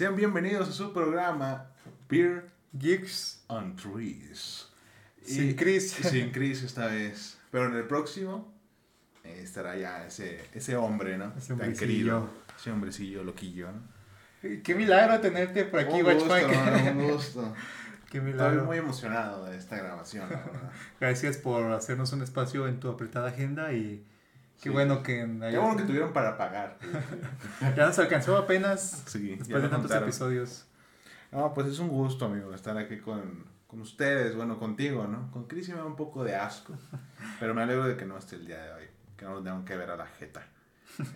Sean bienvenidos a su programa Beer Geeks on Trees. sin Chris. Sin Chris esta vez. Pero en el próximo eh, estará ya ese, ese hombre, ¿no? Ese Tan querido. Ese hombrecillo loquillo, ¿no? Qué milagro tenerte por aquí, un Watch gusto, Mike. hermano, un gusto. Qué Estoy milagro. muy emocionado de esta grabación, la verdad. Gracias por hacernos un espacio en tu apretada agenda y qué Sí. bueno que Qué bueno que tuvieron para pagar. ya nos alcanzó apenas Sí, después de tantos episodios. No, pues es un gusto, amigo, estar aquí con, con ustedes, bueno, contigo, ¿no? Con Chris sí me da un poco de asco, pero me alegro de que no esté el día de hoy, que no lo tengo que ver a la jeta.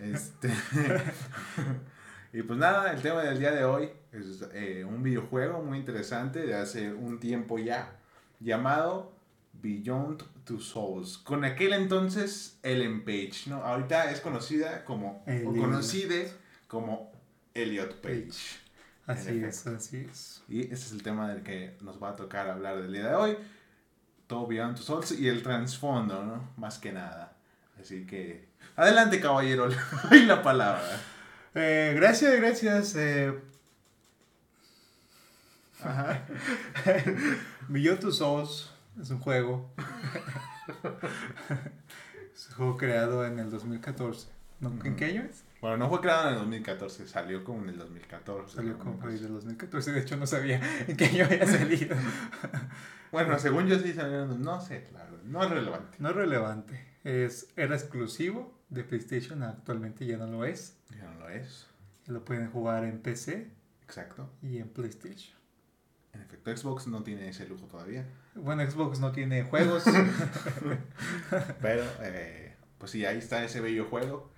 Este... y pues nada, el tema del día de hoy es eh, un videojuego muy interesante de hace un tiempo ya, llamado Beyond Two Souls. Con aquel entonces Ellen Page, ¿no? Ahorita es conocida como, o conocida como Elliot Page. Así es, así es. Y ese es el tema del que nos va a tocar hablar del día de hoy. Todo Beyond Two Souls y el trasfondo, ¿no? Más que nada. Así que, adelante caballero, le doy la palabra. Eh, gracias, gracias. Eh, Ajá. Beyond Two Souls es un juego. es un juego creado en el 2014. ¿No? ¿En qué año es? Bueno, no fue creado en el 2014, salió como en el 2014. Salió como por ahí del 2014. De hecho, no sabía en qué año había salido. Bueno, según yo sí salió, no sé, claro, no es relevante. No es relevante. Es, era exclusivo de PlayStation, actualmente ya no lo es. Ya no lo es. Lo pueden jugar en PC Exacto. y en PlayStation. En efecto, Xbox no tiene ese lujo todavía. Bueno, Xbox no tiene juegos. Pero, eh, pues sí, ahí está ese bello juego.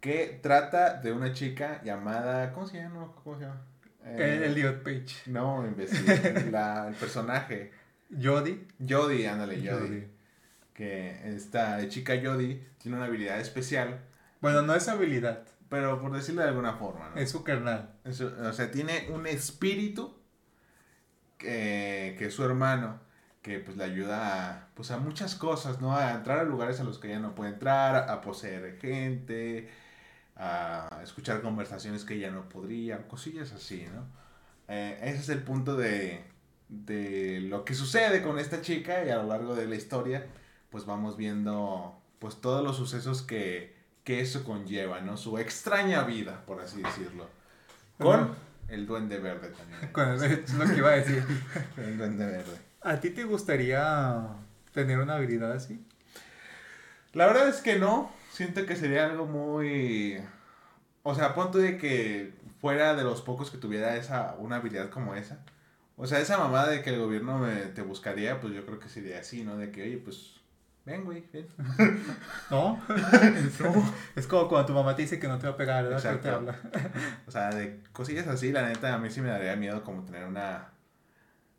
Que trata de una chica llamada. ¿Cómo se llama? ¿Cómo se llama? Eh, Elliot Page. No, imbécil. La, el personaje. Jody. Jodie, ándale, Jodie. Jody. Que esta chica Jodie tiene una habilidad especial. Bueno, no es habilidad, Pero por decirlo de alguna forma, ¿no? es su carnal. O sea, tiene un espíritu que, que es su hermano, que pues le ayuda a, pues, a muchas cosas, ¿no? A entrar a lugares a los que ella no puede entrar, a poseer gente, a escuchar conversaciones que ella no podría, cosillas así, ¿no? Eh, ese es el punto de, de lo que sucede con esta chica y a lo largo de la historia, pues vamos viendo pues todos los sucesos que, que eso conlleva, ¿no? Su extraña vida, por así decirlo. Con. El duende verde también. Con el- es lo que iba a decir. El duende verde. ¿A ti te gustaría tener una habilidad así? La verdad es que no. Siento que sería algo muy... O sea, a punto de que fuera de los pocos que tuviera esa, una habilidad como esa. O sea, esa mamada de que el gobierno me- te buscaría, pues yo creo que sería así, ¿no? De que, oye, pues, ven, güey, ven. ¿No? Es como cuando tu mamá te dice que no te va a pegar, ¿verdad? Pero te Exacto. habla. O sea, de cosillas así, la neta, a mí sí me daría miedo como tener una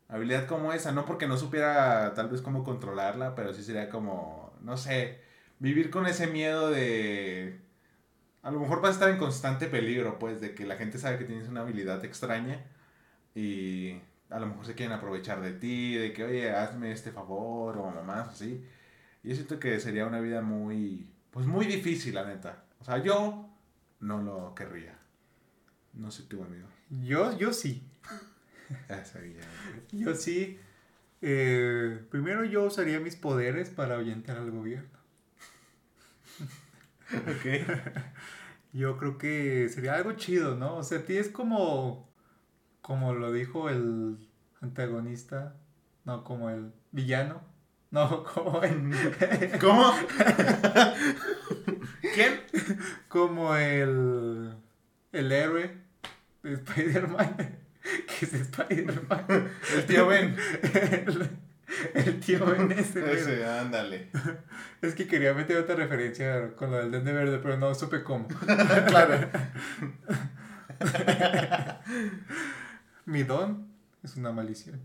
habilidad como esa. No porque no supiera tal vez cómo controlarla, pero sí sería como, no sé, vivir con ese miedo de... A lo mejor vas a estar en constante peligro, pues, de que la gente sabe que tienes una habilidad extraña y a lo mejor se quieren aprovechar de ti, de que, oye, hazme este favor o mamás así. Y yo siento que sería una vida muy, pues muy difícil, la neta. O sea, yo no lo querría. No sé tú, amigo. Yo, yo sí. Yo sí. Eh, primero yo usaría mis poderes para ahuyentar al gobierno. Ok. Yo creo que sería algo chido, ¿no? O sea, a ti es como, como lo dijo el antagonista, no, como el villano, no, como el, ¿Cómo? ¿Quién? como el, el héroe de Spider-Man, que es Spider-Man, El tío Ben. el, el tío Ben ese. Ese, ándale. Es que quería meter otra referencia con lo del Dende Verde, pero no supe cómo. claro. Mi don es una maldición.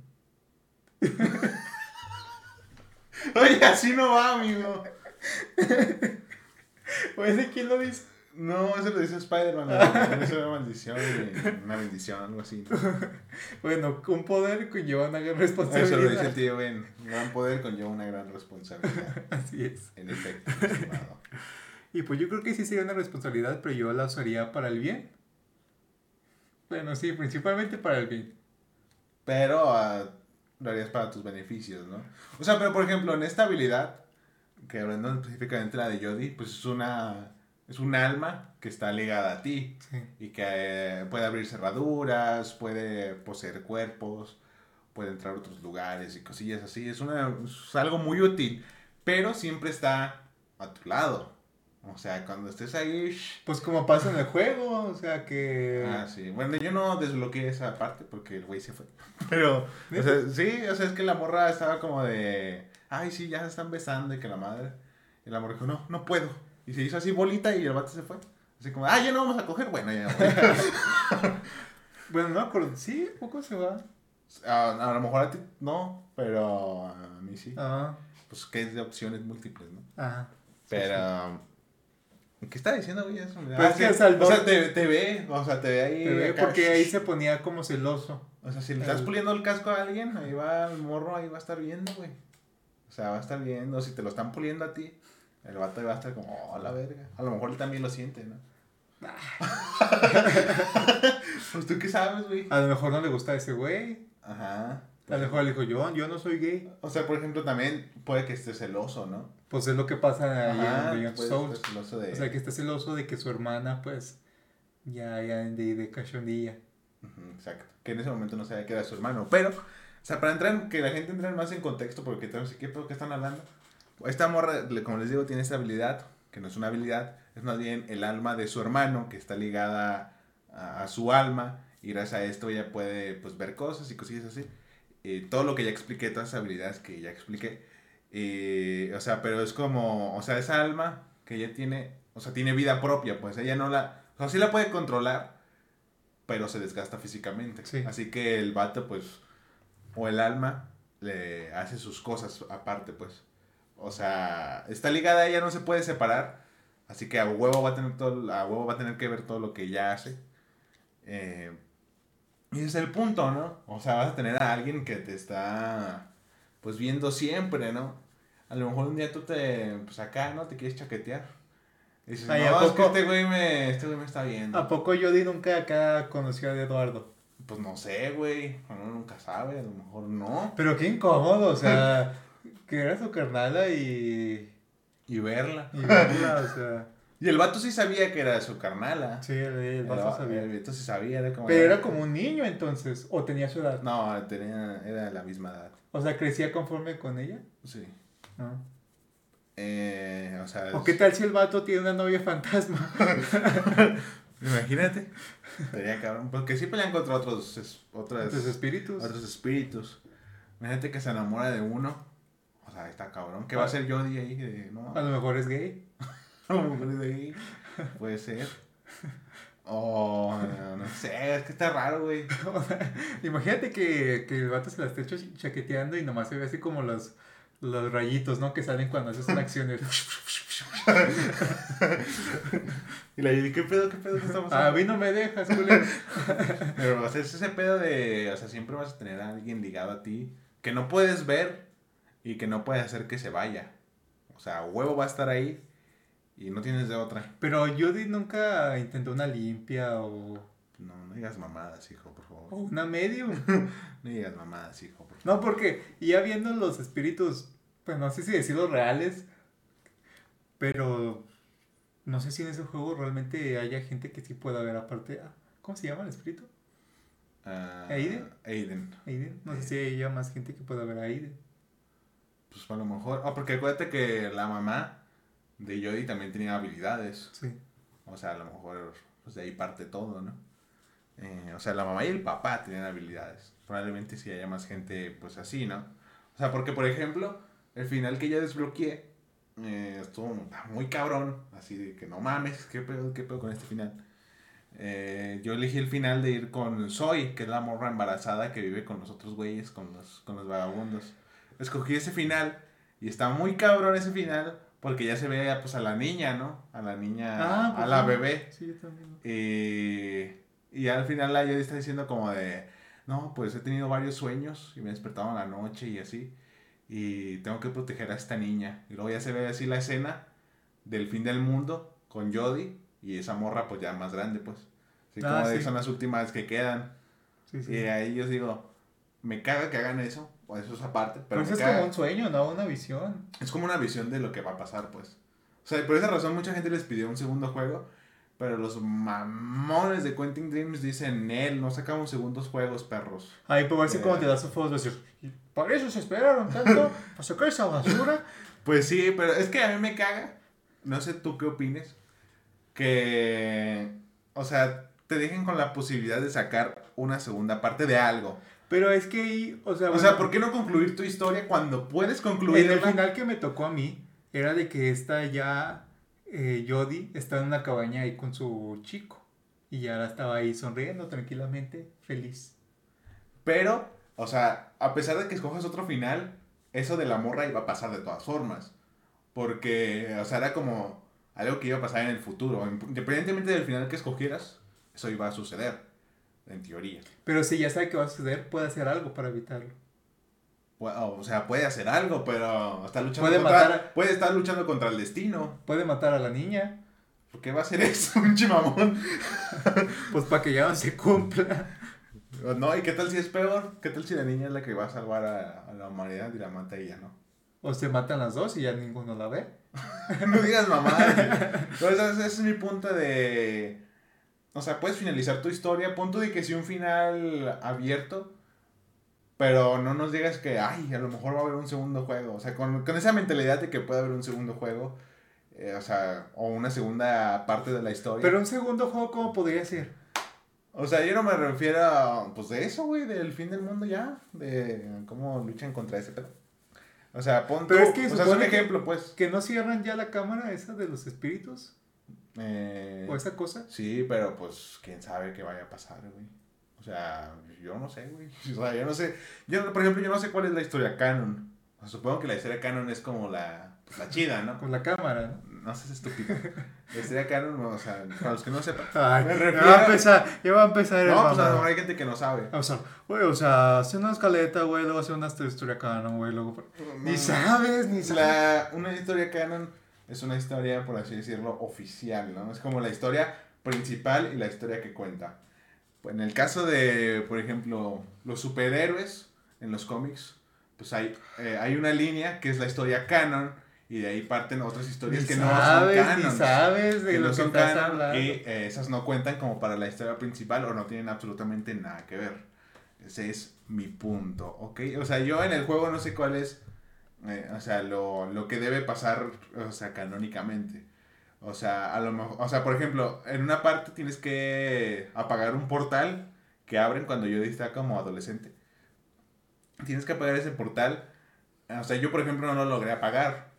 Oye, así no va, amigo. Oye, ¿de quién lo dice? No, eso lo dice Spider-Man. ¿no? Es una maldición, una bendición, algo así. ¿no? Bueno, un poder conlleva una gran Eso lo dice el responsabilidad. tío Ben. Un gran poder conlleva una gran responsabilidad. Así es. En efecto, estimado. Y pues yo creo que sí sería una responsabilidad, pero yo la usaría para el bien. Bueno, sí, principalmente para el bien. Pero ah, lo harías para tus beneficios, ¿no? O sea, pero por ejemplo, en esta habilidad, que hablando específicamente la de Jodie, pues es una. Es un alma que está ligada a ti Sí. y que eh, puede abrir cerraduras, puede poseer cuerpos, puede entrar a otros lugares y cosillas así. Es, una, es algo muy útil, pero siempre está a tu lado. O sea, cuando estés ahí... shh, Pues como pasa en el juego, o sea que... Ah, sí. Bueno, yo no desbloqueé esa parte porque el güey se fue. Pero, o sea, sí, o sea, es que la morra estaba como de, ay, sí, ya se están besando y que la madre. Y la morra dijo, no, no puedo. Y se hizo así bolita y el vato se fue. Así como, ah, ya no vamos a coger. Bueno, ya. Bueno, no acuerdo. Sí, poco se va. a, a lo mejor a ti no, pero a mí sí. Ah, Pues que es de opciones múltiples, ¿no? ajá. Pero, ¿qué está diciendo, güey? Eso me- Pero Ah, es que O sea, te, te ve, o sea, te ve ahí. Te ve porque ahí se ponía como celoso. O sea, si le estás El- puliendo el casco a alguien, ahí va el morro, ahí va a estar viendo, güey. O sea, va a estar viendo. Si te lo están puliendo a ti, el vato ahí va a estar como, oh, la verga. A lo mejor él también lo siente, ¿no? pues tú qué sabes, güey. A lo mejor no le gusta a ese güey. Ajá. A lo mejor le dijo, yo, yo no soy gay. O sea, por ejemplo, también puede que esté celoso, ¿no? Pues es lo que pasa ahí Ajá, en Beyond Souls. de... O sea, que está celoso de que su hermana, pues, ya, ya de, de cachondilla. Exacto. Que en ese momento no sabía que era su hermano. Pero, o sea, para entrar, en- que la gente entre más en contexto, porque no sé qué que están hablando. Esta morra, como les digo, tiene esta habilidad, que no es una habilidad, es más bien el alma de su hermano, que está ligada a, a su alma, y gracias a esto ella puede, pues, ver cosas y cosillas así. Y todo lo que ya expliqué, todas esas habilidades que ya expliqué. Y, o sea, pero es como, o sea, esa alma que ella tiene, o sea, tiene vida propia, pues ella no la, o sea, sí la puede controlar, pero se desgasta físicamente. Sí. Así que el vato, pues, o el alma, le hace sus cosas aparte, pues. O sea, está ligada a ella, no se puede separar. Así que a huevo va a tener todo, a huevo va a tener que ver todo lo que ella hace. Eh, y ese es el punto, ¿no? O sea, vas a tener a alguien que te está, pues, viendo siempre, ¿no? A lo mejor un día tú te, pues, acá, ¿no? Te quieres chaquetear. Y dices, Ay, ¿a no, es que poco? este güey me, este güey me está viendo. ¿A poco Jody nunca acá conoció a Eduardo? Pues no sé, güey. Uno nunca sabe, a lo mejor no. Pero qué incómodo, o sea, que era su carnala y. Y verla. y verla, o sea. Y el vato sí sabía que era su carnala. Sí, el, el vato sabía. El vato sí sabía, era como. Pero era como un niño entonces, o tenía su edad. No, tenía, era la misma edad. O sea, crecía conforme con ella. Sí. ¿no? Eh, o sea. ¿O qué tal si el vato tiene una novia fantasma? Imagínate. Sería cabrón. Porque sí pelean contra otros, es- otras, Tus espíritus. otros espíritus. Imagínate que se enamora de uno. O sea, está cabrón. ¿Qué va a hacer Jodie ahí? De, no, A lo mejor es gay. De ahí. Puede ser. O no, no sé, es que está raro, güey. Imagínate que, que el vato se la esté ch- chaqueteando y nomás se ve así como los, los rayitos, ¿no? Que salen cuando haces una acción. Y la Judy, ¿qué pedo, qué pedo que estamos A mí no me dejas, culero. Pero o sea, es ese pedo de, o sea, siempre vas a tener a alguien ligado a ti que no puedes ver y que no puedes hacer que se vaya. O sea, huevo va a estar ahí y no tienes de otra. Pero Judy nunca intentó una limpia o, No, no digas mamadas, hijo, por o favor. una medium. No digas mamadas, hijo, por favor. No, porque ya viendo los espíritus, pues no sé si decirlos reales, pero no sé si en ese juego realmente haya gente que sí pueda ver aparte. ah, ¿Cómo se llama el espíritu? Ah, ¿Aiden? Aiden. Aiden. No sé si haya más gente que pueda ver a Aiden. Pues a lo mejor. Ah, porque acuérdate que la mamá de Jodie también tenía habilidades. Sí. O sea, a lo mejor pues de ahí parte todo, ¿no? Eh, o sea, la mamá y el papá tenían habilidades. Probablemente si haya más gente, pues así, ¿no? O sea, porque por ejemplo, el final que ya desbloqueé eh, estuvo muy cabrón. Así de que no mames, ¿qué pedo, qué pedo con este final? Eh, yo elegí el final de ir con Zoe, que es la morra embarazada que vive con los otros güeyes, con los, con los vagabundos. Escogí ese final y está muy cabrón ese final porque ya se ve pues a la niña, ¿no? A la niña, Ah, a pues la sí. bebé. Sí, yo también. Y, y al final la Jodie está diciendo como de, no, pues he tenido varios sueños y me he despertado en la noche y así. Y tengo que proteger a esta niña. Y luego ya se ve así la escena del fin del mundo con Jodie y esa morra pues ya más grande pues. Así Ah, como de sí. son las últimas que quedan. Sí, sí. Y ahí yo digo, me caga que hagan eso, o eso es aparte, pero Pero me es caga. como un sueño, ¿no? Una visión. Es como una visión de lo que va a pasar, pues. O sea, por esa razón mucha gente les pidió un segundo juego, pero los mamones de Quentin Dreams dicen, él, no sacamos segundos juegos, perros. Ahí por ver si Eh. cuando te das vas a decir, "¿Y ¿para eso se esperaron tanto? ¿Para sacar esa basura? Pues sí, pero es que a mí me caga, no sé tú qué opines, que, o sea, te dejen con la posibilidad de sacar una segunda parte de algo. Pero es que ahí, o sea, O bueno, sea, ¿por qué no concluir tu historia cuando puedes en el final que me tocó a mí, era de que esta ya, eh, Jodie, está en una cabaña ahí con su chico. Y ya estaba ahí sonriendo tranquilamente, feliz. Pero, o sea, a pesar de que escojas otro final, eso de la morra iba a pasar de todas formas. Porque, o sea, era como algo que iba a pasar en el futuro. Independientemente del final que escogieras, eso iba a suceder, en teoría. Pero si ya sabe que va a suceder, puede hacer algo para evitarlo. O sea, puede hacer algo, pero está luchando Puede contra, matar a- puede estar luchando contra el destino. Puede matar a la niña, ¿Por qué va a hacer eso, un chimamón? pues para que ya no se cumpla. No, ¿y qué tal si es peor? ¿Qué tal si la niña es la que va a salvar a, a la humanidad y la mata ella, no? O se matan las dos y ya ninguno la ve. no digas mamá. Entonces, ese es mi punto de. O sea, puedes finalizar tu historia. Punto de que sí un final abierto. Pero no nos digas que, ay, a lo mejor va a haber un segundo juego. O sea, con, con esa mentalidad de que puede haber un segundo juego. eh, o sea, o una segunda parte de la historia. Pero un segundo juego, ¿cómo podría ser? O sea, yo no me refiero a, pues de eso, güey, del fin del mundo ya. De cómo luchan contra ese pedo. O sea, pon Pero tú- es que o sea, es un que- ejemplo, pues. ¿Que no cierran ya la cámara esa de los espíritus? Eh, ¿O esa cosa? Sí, pero pues quién sabe qué vaya a pasar, güey. O sea, yo no sé, güey. O sea, yo no sé. Yo, por ejemplo, yo no sé cuál es la historia canon. O sea, supongo que la historia canon es como la, pues, la chida, ¿no? Con la cámara, ¿no? No seas estúpido. La historia canon, o sea, para los que no sepan. Ay, Me ya va a empezar, ya va a empezar el No, pues a lo mejor hay gente que no sabe. O sea, güey, o sea, hace una escaleta, güey, luego hace una historia canon, güey, luego... Ni sabes, ni sabes. La, una historia canon es una historia, por así decirlo, oficial, ¿no? Es como la historia principal y la historia que cuenta. En el caso de, por ejemplo, los superhéroes en los cómics, pues hay, eh, hay una línea que es la historia canon y de ahí parten otras historias Ni que no son canon. sabes de Que lo no que son estás canon hablando. y eh, esas no cuentan como para la historia principal o no tienen absolutamente nada que ver. Ese es mi punto, ¿ok? O sea, yo en el juego no sé cuál es, eh, o sea, lo, lo que debe pasar, o sea, canónicamente. O sea, a lo mejor, o sea, por ejemplo, en una parte tienes que apagar un portal que abren cuando yo estaba como adolescente. Tienes que apagar ese portal. O sea, yo por ejemplo no lo logré apagar.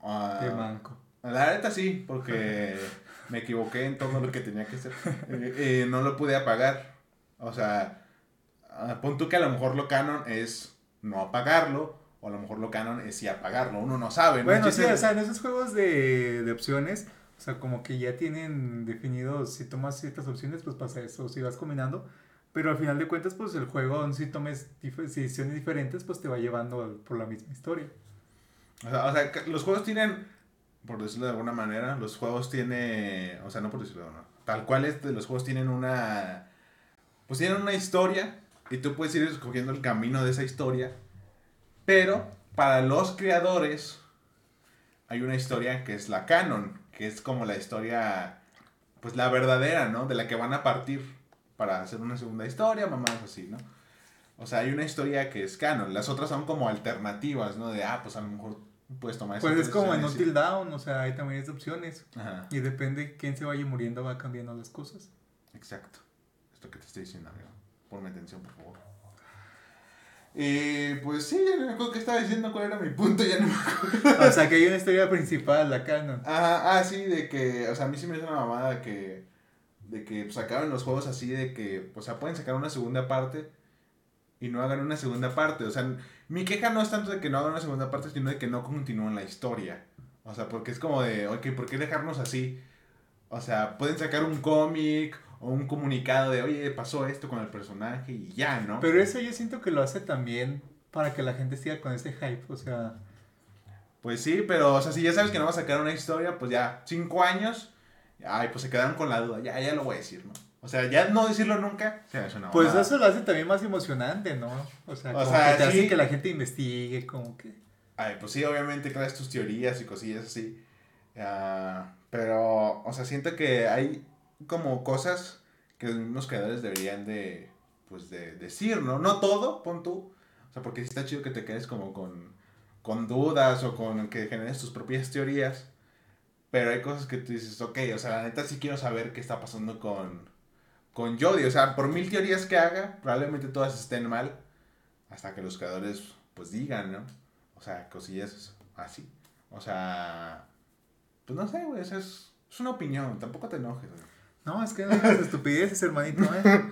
Ah, Qué manco. la neta sí, porque me equivoqué en todo lo que tenía que hacer. Eh, eh, no lo pude apagar. O sea, ah, pon tú que a lo mejor lo canon es no apagarlo, o a lo mejor lo canon es sí apagarlo. Uno no sabe. ¿no? Bueno, sí, o sea, en esos juegos de, de opciones, o sea, como que ya tienen definidos, si tomas ciertas opciones, pues pasa eso, si vas combinando, pero al final de cuentas, pues el juego, si tomes dif- decisiones diferentes, pues te va llevando por la misma historia. O sea, o sea, los juegos tienen, por decirlo de alguna manera, los juegos tienen, o sea, no por decirlo de alguna tal cual es, de los juegos tienen una, pues tienen una historia y tú puedes ir escogiendo el camino de esa historia, pero para los creadores hay una historia que es la canon, que es como la historia, pues la verdadera, ¿no? De la que van a partir para hacer una segunda historia, mamás así, ¿no? O sea, hay una historia que es canon, las otras son como alternativas, ¿no? De, ah, pues a lo mejor puedes tomar Pues es como en Until Down, o sea, hay también esas opciones, Ajá, y depende quién se vaya muriendo, va cambiando las cosas. exacto. Esto que te estoy diciendo, amigo. Ponme atención, por favor. Y pues sí, ya no me acuerdo qué estaba diciendo, cuál era mi punto, ya no me acuerdo. O sea, que hay una historia principal, la canon. Ah, ah, sí, de que, o sea, a mí sí me hace una mamada que, de que pues, sacaron los juegos así, de que, o sea, pueden sacar una segunda parte y no hagan una segunda parte. O sea, mi queja no es tanto de que no hagan una segunda parte, sino de que no continúen la historia. O sea, porque es como de, ok, ¿por qué dejarnos así? O sea, pueden sacar un cómic o un comunicado de, oye, pasó esto con el personaje y ya, ¿no? Pero eso yo siento que lo hace también para que la gente siga con ese hype, o sea... Pues sí, pero, o sea, si ya sabes que no va a sacar una historia, pues ya, cinco años, ay, pues se quedaron con la duda, ya, ya lo voy a decir, ¿no? O sea, ya no decirlo nunca, se me hace una Pues eso lo hace también más emocionante, ¿no? O sea, O como sea, que te sí. hace que la gente investigue, como que... Ay, pues sí, obviamente creas tus teorías y cosillas así. Ah, pero, o sea, siento que hay como cosas que los mismos creadores deberían de, pues, de decir, ¿no? No todo, pon tú. O sea, porque sí está chido que te quedes como con, con dudas o con que generes tus propias teorías. Pero hay cosas que tú dices, ok, o sea, la neta sí quiero saber qué está pasando con, con Jodie. O sea, por mil teorías que haga, probablemente todas estén mal. Hasta que los creadores, pues, digan, ¿no? O sea, cosillas así. O sea, pues no sé, güey, o sea, es, es una opinión, tampoco te enojes, güey. No, es que no digas estupideces, hermanito, ¿eh?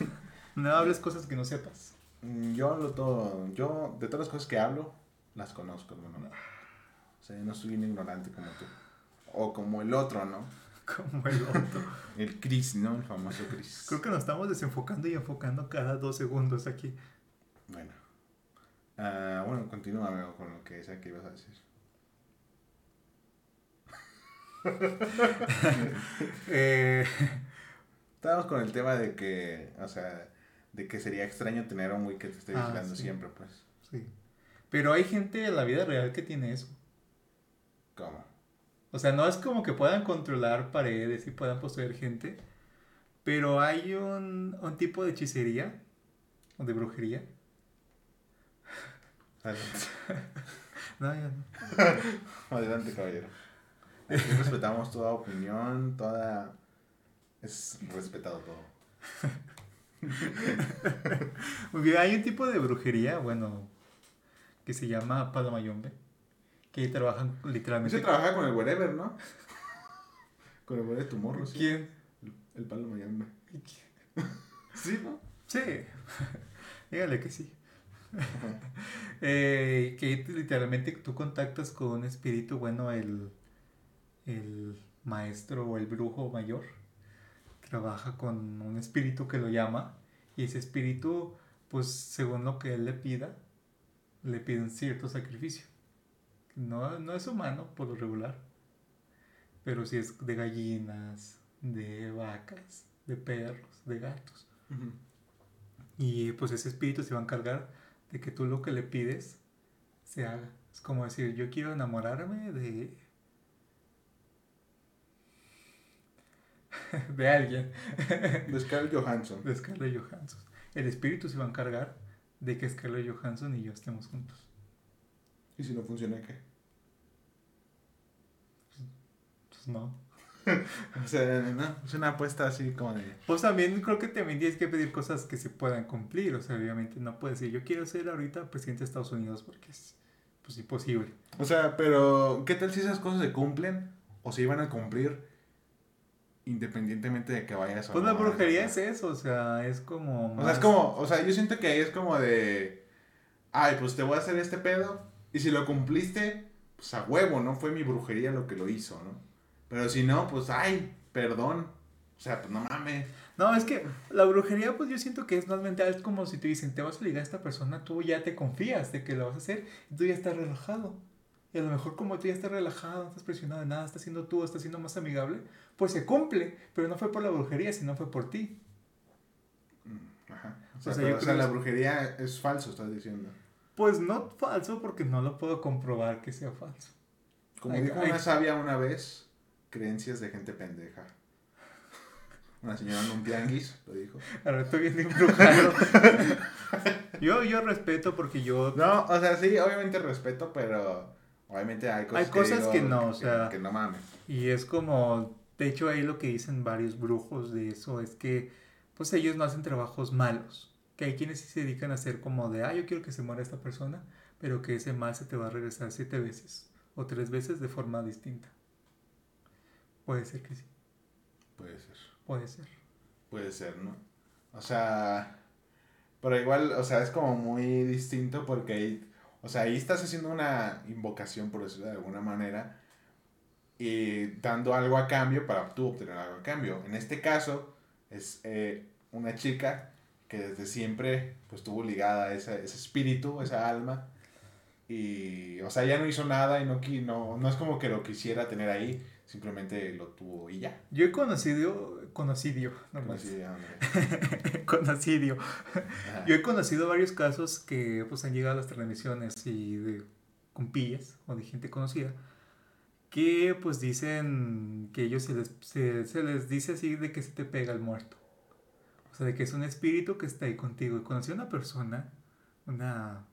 No hables cosas que no sepas. Mm, Yo hablo todo, yo de todas las cosas que hablo, las conozco, hermano. O sea, yo no soy un ignorante como tú. O como el otro, ¿no? Como el otro. El Chris, ¿no? El famoso Chris. Creo que nos estamos desenfocando y enfocando cada dos segundos aquí. Bueno. Ah, bueno, continúa amigo, con lo que sea que ibas a decir. Eh, Estábamos con el tema de que, o sea, de que sería extraño tener a un güey que te esté Ah, vigilando sí. siempre, pues. sí. Pero hay gente en la vida real que tiene eso. ¿Cómo? O sea, no es como que puedan controlar paredes y puedan poseer gente. Pero hay un, un tipo de hechicería o de brujería. Adelante, No, ya no. Adelante, caballero. Aquí respetamos toda opinión, toda... Es respetado todo. Muy bien, hay un tipo de brujería, bueno, que se llama palomayombe. Que trabajan literalmente. Ese trabaja con el wherever, ¿no? Con el wherever de tu morro, sí. ¿Quién? El, el palo Miami. Sí, ¿no? Sí, dígale que sí. Eh, que literalmente tú contactas con un espíritu, bueno, el, el maestro o el brujo mayor trabaja con un espíritu que lo llama y ese espíritu, pues según lo que él le pida, le pide un cierto sacrificio. No, no es humano por lo regular, pero sí es de gallinas, de vacas, de perros, de gatos. Y pues ese espíritu se va a encargar de que tú lo que le pides se haga. Es como decir, yo quiero enamorarme de... de alguien, De Scarlett Johansson. de Scarlett Johansson. El espíritu se va a encargar de que Scarlett Johansson y yo estemos juntos. ¿Y si no funciona qué? Pues no. O sea, no, es una apuesta así como de... Pues también creo que también tienes que pedir cosas que se puedan cumplir. O sea, obviamente no puedes decir, yo quiero ser ahorita presidente de Estados Unidos porque es pues imposible. O sea, pero ¿qué tal si esas cosas se cumplen o se iban a cumplir independientemente de que vayas o Pues la brujería es eso, o sea, es como... O sea, es como, o sea, yo siento que ahí es como de, ay, pues te voy a hacer este pedo y si lo cumpliste, pues a huevo, ¿no? Fue mi brujería lo que lo hizo, ¿no? Pero si no, pues, ay, perdón. O sea, pues no mames. No, es que la brujería, pues yo siento que es más mental, es como si te dicen, te vas a ligar a esta persona, tú ya te confías de que lo vas a hacer y tú ya estás relajado. Y a lo mejor como tú ya estás relajado, no estás presionado de nada, estás siendo tú, estás siendo más amigable, pues se cumple, pero no fue por la brujería, sino fue por ti. Mm, Ajá. O sea, O sea, pero, yo o sea, creo la brujería es falso, estás diciendo. Pues no falso porque no lo puedo comprobar que sea falso. Como dijo una sabia una vez, creencias de gente pendeja. Una señora en un tianguis lo dijo. Ahora estoy bien embrujado. yo, yo respeto porque yo No, o sea, sí, obviamente respeto, pero obviamente hay cosas, Hay cosas digo que no, o sea- que no mames. Y es como, de hecho ahí lo que dicen varios brujos de eso es que pues ellos no hacen trabajos malos. Que hay quienes sí se dedican a hacer como de, ah, yo quiero que se muera esta persona, pero que ese mal se te va a regresar siete veces o tres veces de forma distinta. Puede ser que sí, Puede ser. puede ser. Puede ser, ¿no? O sea, pero igual, o sea, es como muy distinto porque ahí, o sea, ahí estás haciendo una invocación, por decirlo de alguna manera, y dando algo a cambio para tú obtener algo a cambio. En este caso, es eh, una chica que desde siempre, pues, estuvo ligada a ese, ese espíritu, esa alma, y, o sea, ya no hizo nada y no, no, no es como que lo quisiera tener ahí, simplemente lo tuvo y ya. Yo he conocido conocido. No Conocido, hombre. conocido. Yo he conocido varios casos que pues han llegado a las transmisiones y de compillas o de gente conocida que pues dicen que ellos se les, se, se les dice así de que se te pega el muerto. O sea, de que es un espíritu que está ahí contigo. Y conocí a una persona, una,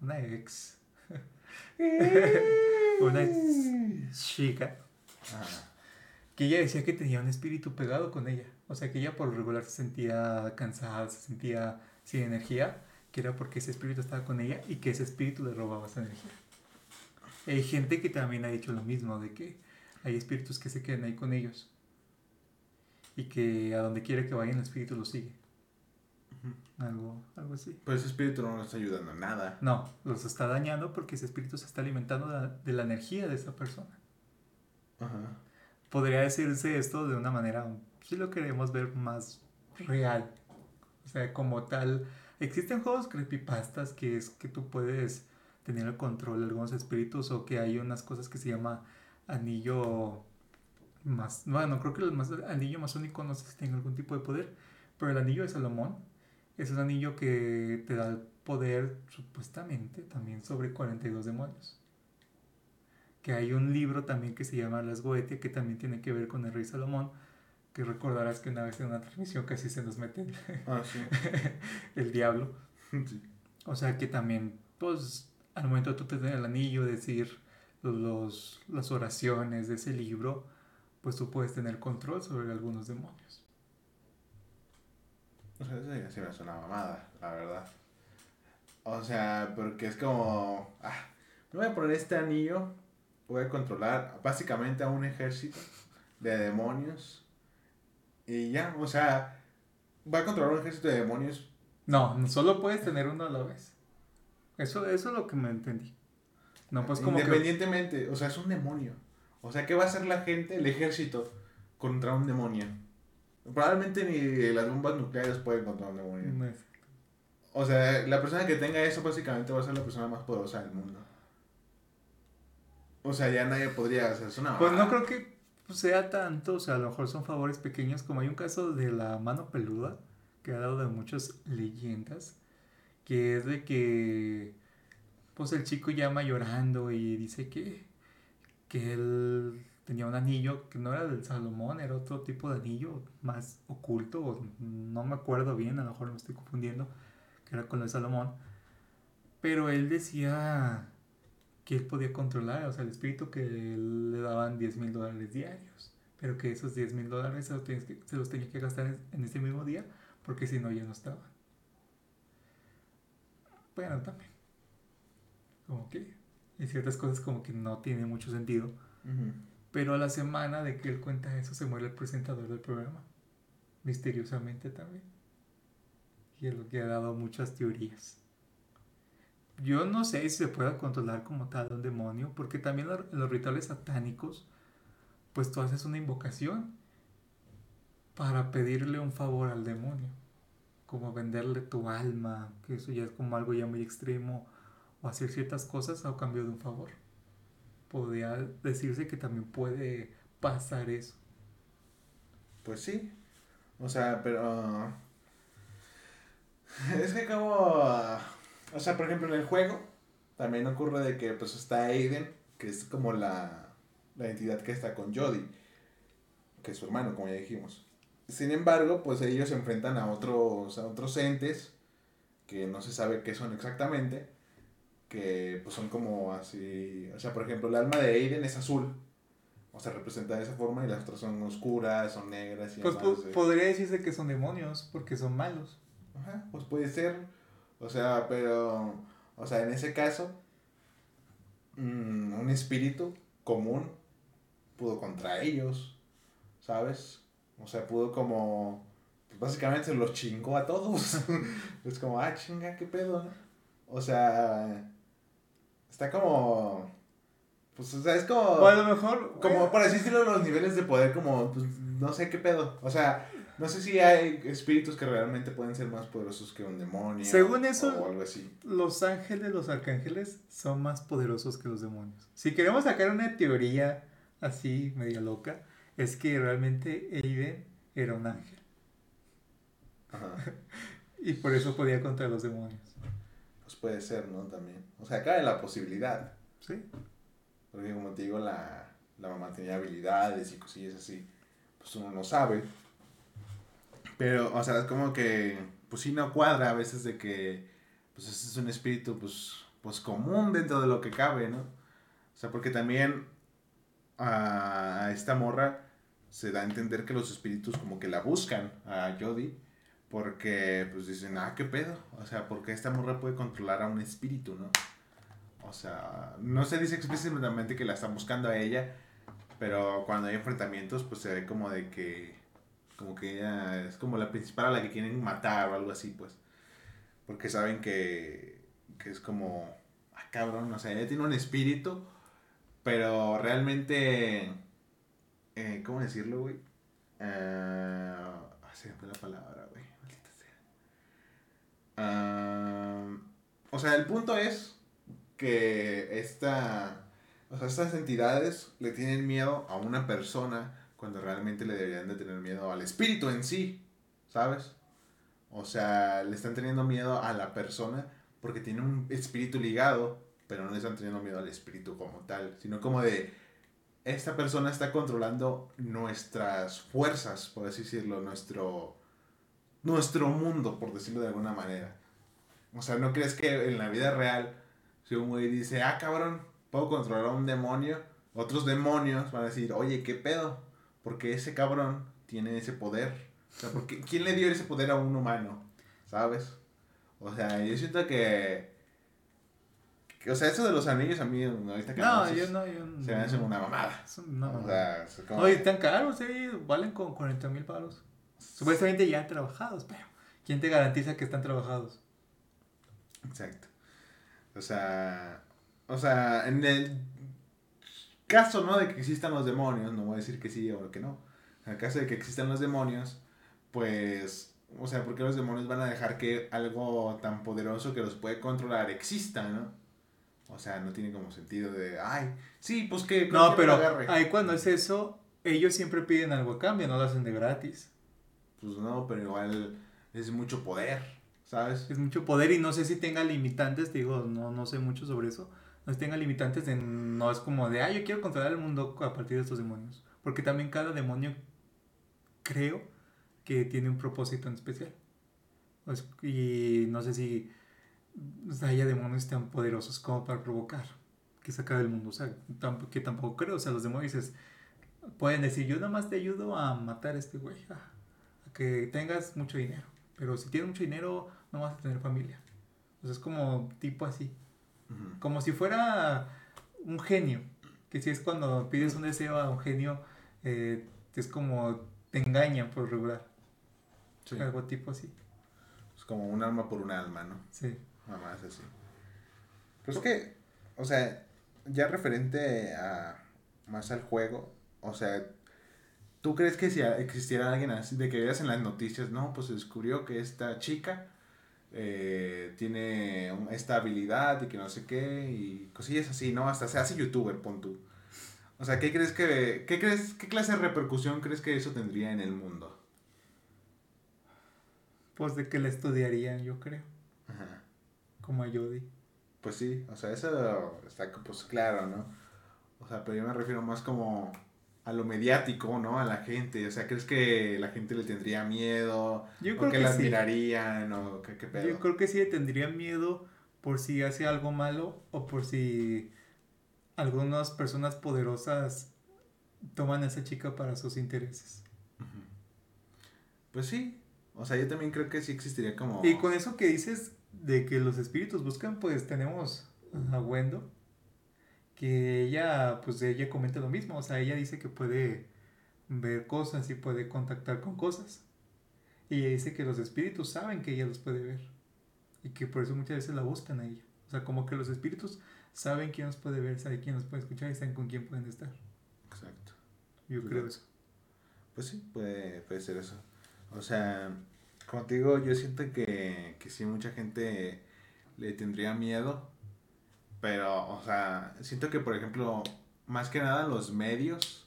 una ex, una chica, Que ella decía que tenía un espíritu pegado con ella. O sea, que ella por lo regular se sentía cansada, se sentía sin energía, que era porque ese espíritu estaba con ella y que ese espíritu le robaba esa energía. Hay gente que también ha dicho lo mismo, de que hay espíritus que se quedan ahí con ellos y que a donde quiera que vayan el espíritu los sigue. Algo, algo así. Pues ese espíritu no nos está ayudando en nada. No, los está dañando porque ese espíritu se está alimentando de la, de la energía de esa persona. Podría decirse esto de una manera, si lo queremos ver más real. O sea, como tal, existen juegos creepypastas que es que tú puedes tener el control de algunos espíritus o que hay unas cosas que se llama anillo más, bueno, creo que el más, anillo masónico no sé si tiene algún tipo de poder, pero el anillo de Salomón es un anillo que te da el poder supuestamente también sobre 42 demonios que hay un libro también que se llama Las Goetia, que también tiene que ver con el rey Salomón, que recordarás que una vez en una transmisión casi se nos mete Ah, sí. el diablo. Sí. O sea que también, pues, al momento de tú tener el anillo, decir los, las oraciones de ese libro, pues tú puedes tener control sobre algunos demonios. O sea, eso ya sí me hace una mamada, la verdad. O sea, porque es como. Ah, me voy a poner este anillo. Voy a controlar básicamente a un ejército de demonios. Y ya, o sea, va a controlar un ejército de demonios. No, solo puedes tener uno a la vez. Eso, eso es lo que me entendí. No, pues como que... independientemente, o sea, es un demonio. O sea, ¿qué va a hacer la gente, el ejército, contra un demonio? Probablemente ni las bombas nucleares pueden contra un demonio. No es- O sea, la persona que tenga eso básicamente va a ser la persona más poderosa del mundo. O sea, ya nadie podría hacerse una Pues no creo que sea tanto, o sea, a lo mejor son favores pequeños, como hay un caso de la mano peluda, que ha dado de muchas leyendas, que es de que, pues el chico llama llorando y dice que, que él tenía un anillo que no era del Salomón, era otro tipo de anillo más oculto, o no me acuerdo bien, a lo mejor me estoy confundiendo, que era con el Salomón, pero él decía que él podía controlar, o sea, el espíritu que le daban 10 mil dólares diarios, pero que esos 10 mil dólares se los, se tenía que gastar en, en ese mismo día, porque si no ya no estaban. Bueno, también. Como que hay ciertas cosas como que no tienen mucho sentido, pero a la semana de que él cuenta eso se muere el presentador del programa, misteriosamente también. Y es lo que ha dado muchas teorías. Yo no sé si se pueda controlar como tal un demonio, porque también en los rituales satánicos, pues tú haces una invocación para pedirle un favor al demonio, como venderle tu alma, que eso ya es como algo ya muy extremo, o hacer ciertas cosas a cambio de un favor. Podría decirse que también puede pasar eso. Pues sí. O sea, pero. Es que como. O sea, por ejemplo, en el juego también ocurre de que pues está Aiden, que es como la, la entidad que está con Jodie, que es su hermano, como ya dijimos. Sin embargo, pues ellos se enfrentan a otros, a otros entes que no se sabe qué son exactamente, que pues son como así, o sea, por ejemplo, el alma de Aiden es azul, o sea, representa de esa forma y las otras son oscuras, son negras y Pues po- eh. podría decirse que son demonios, porque son malos. Ajá, pues puede ser. O sea, pero. O sea, en ese caso. mm, un espíritu común pudo contra ellos. ¿Sabes? O sea, pudo como. Pues básicamente se los chingó a todos. es como, ah, chinga, qué pedo, ¿no? O sea. Está como. Pues, o sea, es como. O a lo mejor. Como, por así decirlo, los niveles de poder, como, pues, no sé qué pedo. O sea, no sé si hay espíritus que realmente pueden ser más poderosos que un demonio. Según eso- O algo así. Los ángeles, los arcángeles, son más poderosos que los demonios. Si queremos sacar una teoría así, media loca, es que realmente Aiden era un ángel. Ajá. Y por eso podía contra los demonios. Pues puede ser, ¿no? También. O sea, cabe la posibilidad. Sí. Porque como te digo, la, la mamá tenía habilidades y cosillas así. Pues uno no sabe. Pero, o sea, es como que, pues sí no cuadra a veces de que, pues ese es un espíritu, pues, pues común dentro de lo que cabe, ¿no? O sea, porque también a, esta morra se da a entender que los espíritus como que la buscan a Jodie. Porque, pues dicen, ah, qué pedo. O sea, porque esta morra puede controlar a un espíritu, ¿no? O sea, no se dice explícitamente que la están buscando a ella, pero cuando hay enfrentamientos, pues se ve como de que, como que ella es como la principal a la que quieren matar o algo así, pues. Porque saben que, que es como, ah, cabrón, o sea, ella tiene un espíritu, pero realmente, eh, ¿cómo decirlo, güey? Ah, se me fue la palabra, güey. Ah, o sea, el punto es que esta, o sea, estas entidades le tienen miedo a una persona cuando realmente le deberían de tener miedo al espíritu en sí, ¿sabes? O sea, le están teniendo miedo a la persona porque tiene un espíritu ligado, pero no le están teniendo miedo al espíritu como tal, sino como de, esta persona está controlando nuestras fuerzas, por así decirlo, nuestro, nuestro mundo, por decirlo de alguna manera. O sea, ¿no crees que en la vida real, si un güey dice, ah, cabrón, puedo controlar a un demonio, otros demonios van a decir, oye, ¿qué pedo? Porque ese cabrón tiene ese poder. O sea, porque, ¿quién le dio ese poder a un humano? ¿Sabes? O sea, yo siento que... o sea, eso de los anillos a mí, ahorita que No, yo no, yo no. Se me hace una mamada. Una O sea, es como... Oye, están caros, sí, valen como 40 mil palos. Supuestamente ya trabajados, pero ¿quién te garantiza que están trabajados? Exacto. O sea, o sea, en el caso, ¿no? De que existan los demonios, no voy a decir que sí o que no. En el caso de que existan los demonios, pues, o sea, ¿por qué los demonios van a dejar que algo tan poderoso que los puede controlar exista, ¿no? O sea, no tiene como sentido de, ay, sí, pues que... No, pero lo agarre". ahí cuando es eso, ellos siempre piden algo a cambio, no lo hacen de gratis. Pues no, pero igual es mucho poder, ¿sabes? Es mucho poder y no sé si tenga limitantes, te digo, no, no sé mucho sobre eso. No tenga limitantes de, no es como de, ah, yo quiero controlar el mundo a partir de estos demonios. Porque también cada demonio creo que tiene un propósito en especial. Y no sé si haya demonios tan poderosos como para provocar que se acabe el mundo. O sea, que tampoco creo. O sea, los demonios dices, pueden decir, yo nada más te ayudo a matar a este güey. A, a que tengas mucho dinero. Pero si tienes mucho dinero, no vas a tener familia. O sea, es como tipo así. Como si fuera un genio. Que si es cuando pides un deseo a un genio, eh, es como te engañan por regular. Sí. Algo tipo así. Es como un alma por un alma, ¿no? Sí. Mamás así. Pues es que, o sea, ya referente a más al juego, o sea, ¿tú crees que si existiera alguien así, de que veas en las noticias, no, pues se descubrió que esta chica eh, tiene esta habilidad y que no sé qué, y cosillas así, ¿no? Hasta se hace youtuber, pon tú. O sea, ¿qué crees que, qué crees, qué clase de repercusión crees que eso tendría en el mundo? Pues de que la estudiarían, yo creo. Ajá. Como a Jodie. Pues sí, o sea, eso está pues claro, ¿no? O sea, pero yo me refiero más como a lo mediático, ¿no? A la gente. O sea, ¿crees que la gente le tendría miedo? Yo ¿O creo que que la sí. admirarían? ¿O qué, qué pedo? Yo creo que sí le tendría miedo por si hace algo malo o por si algunas personas poderosas toman a esa chica para sus intereses. Pues sí. O sea, yo también creo que sí existiría como... Y con eso que dices de que los espíritus buscan, pues tenemos a Wendo, que ella, pues ella comenta lo mismo, o sea, ella dice que puede ver cosas y puede contactar con cosas. Y ella dice que los espíritus saben que ella los puede ver y que por eso muchas veces la buscan a ella. O sea, como que los espíritus saben quién los puede ver, saben quién los puede escuchar y saben con quién pueden estar. Exacto. Yo creo eso. Pues sí, puede, puede ser eso. O sea, como te digo, yo siento que, que sí mucha gente le tendría miedo. Pero, o sea, siento que, por ejemplo, más que nada los medios.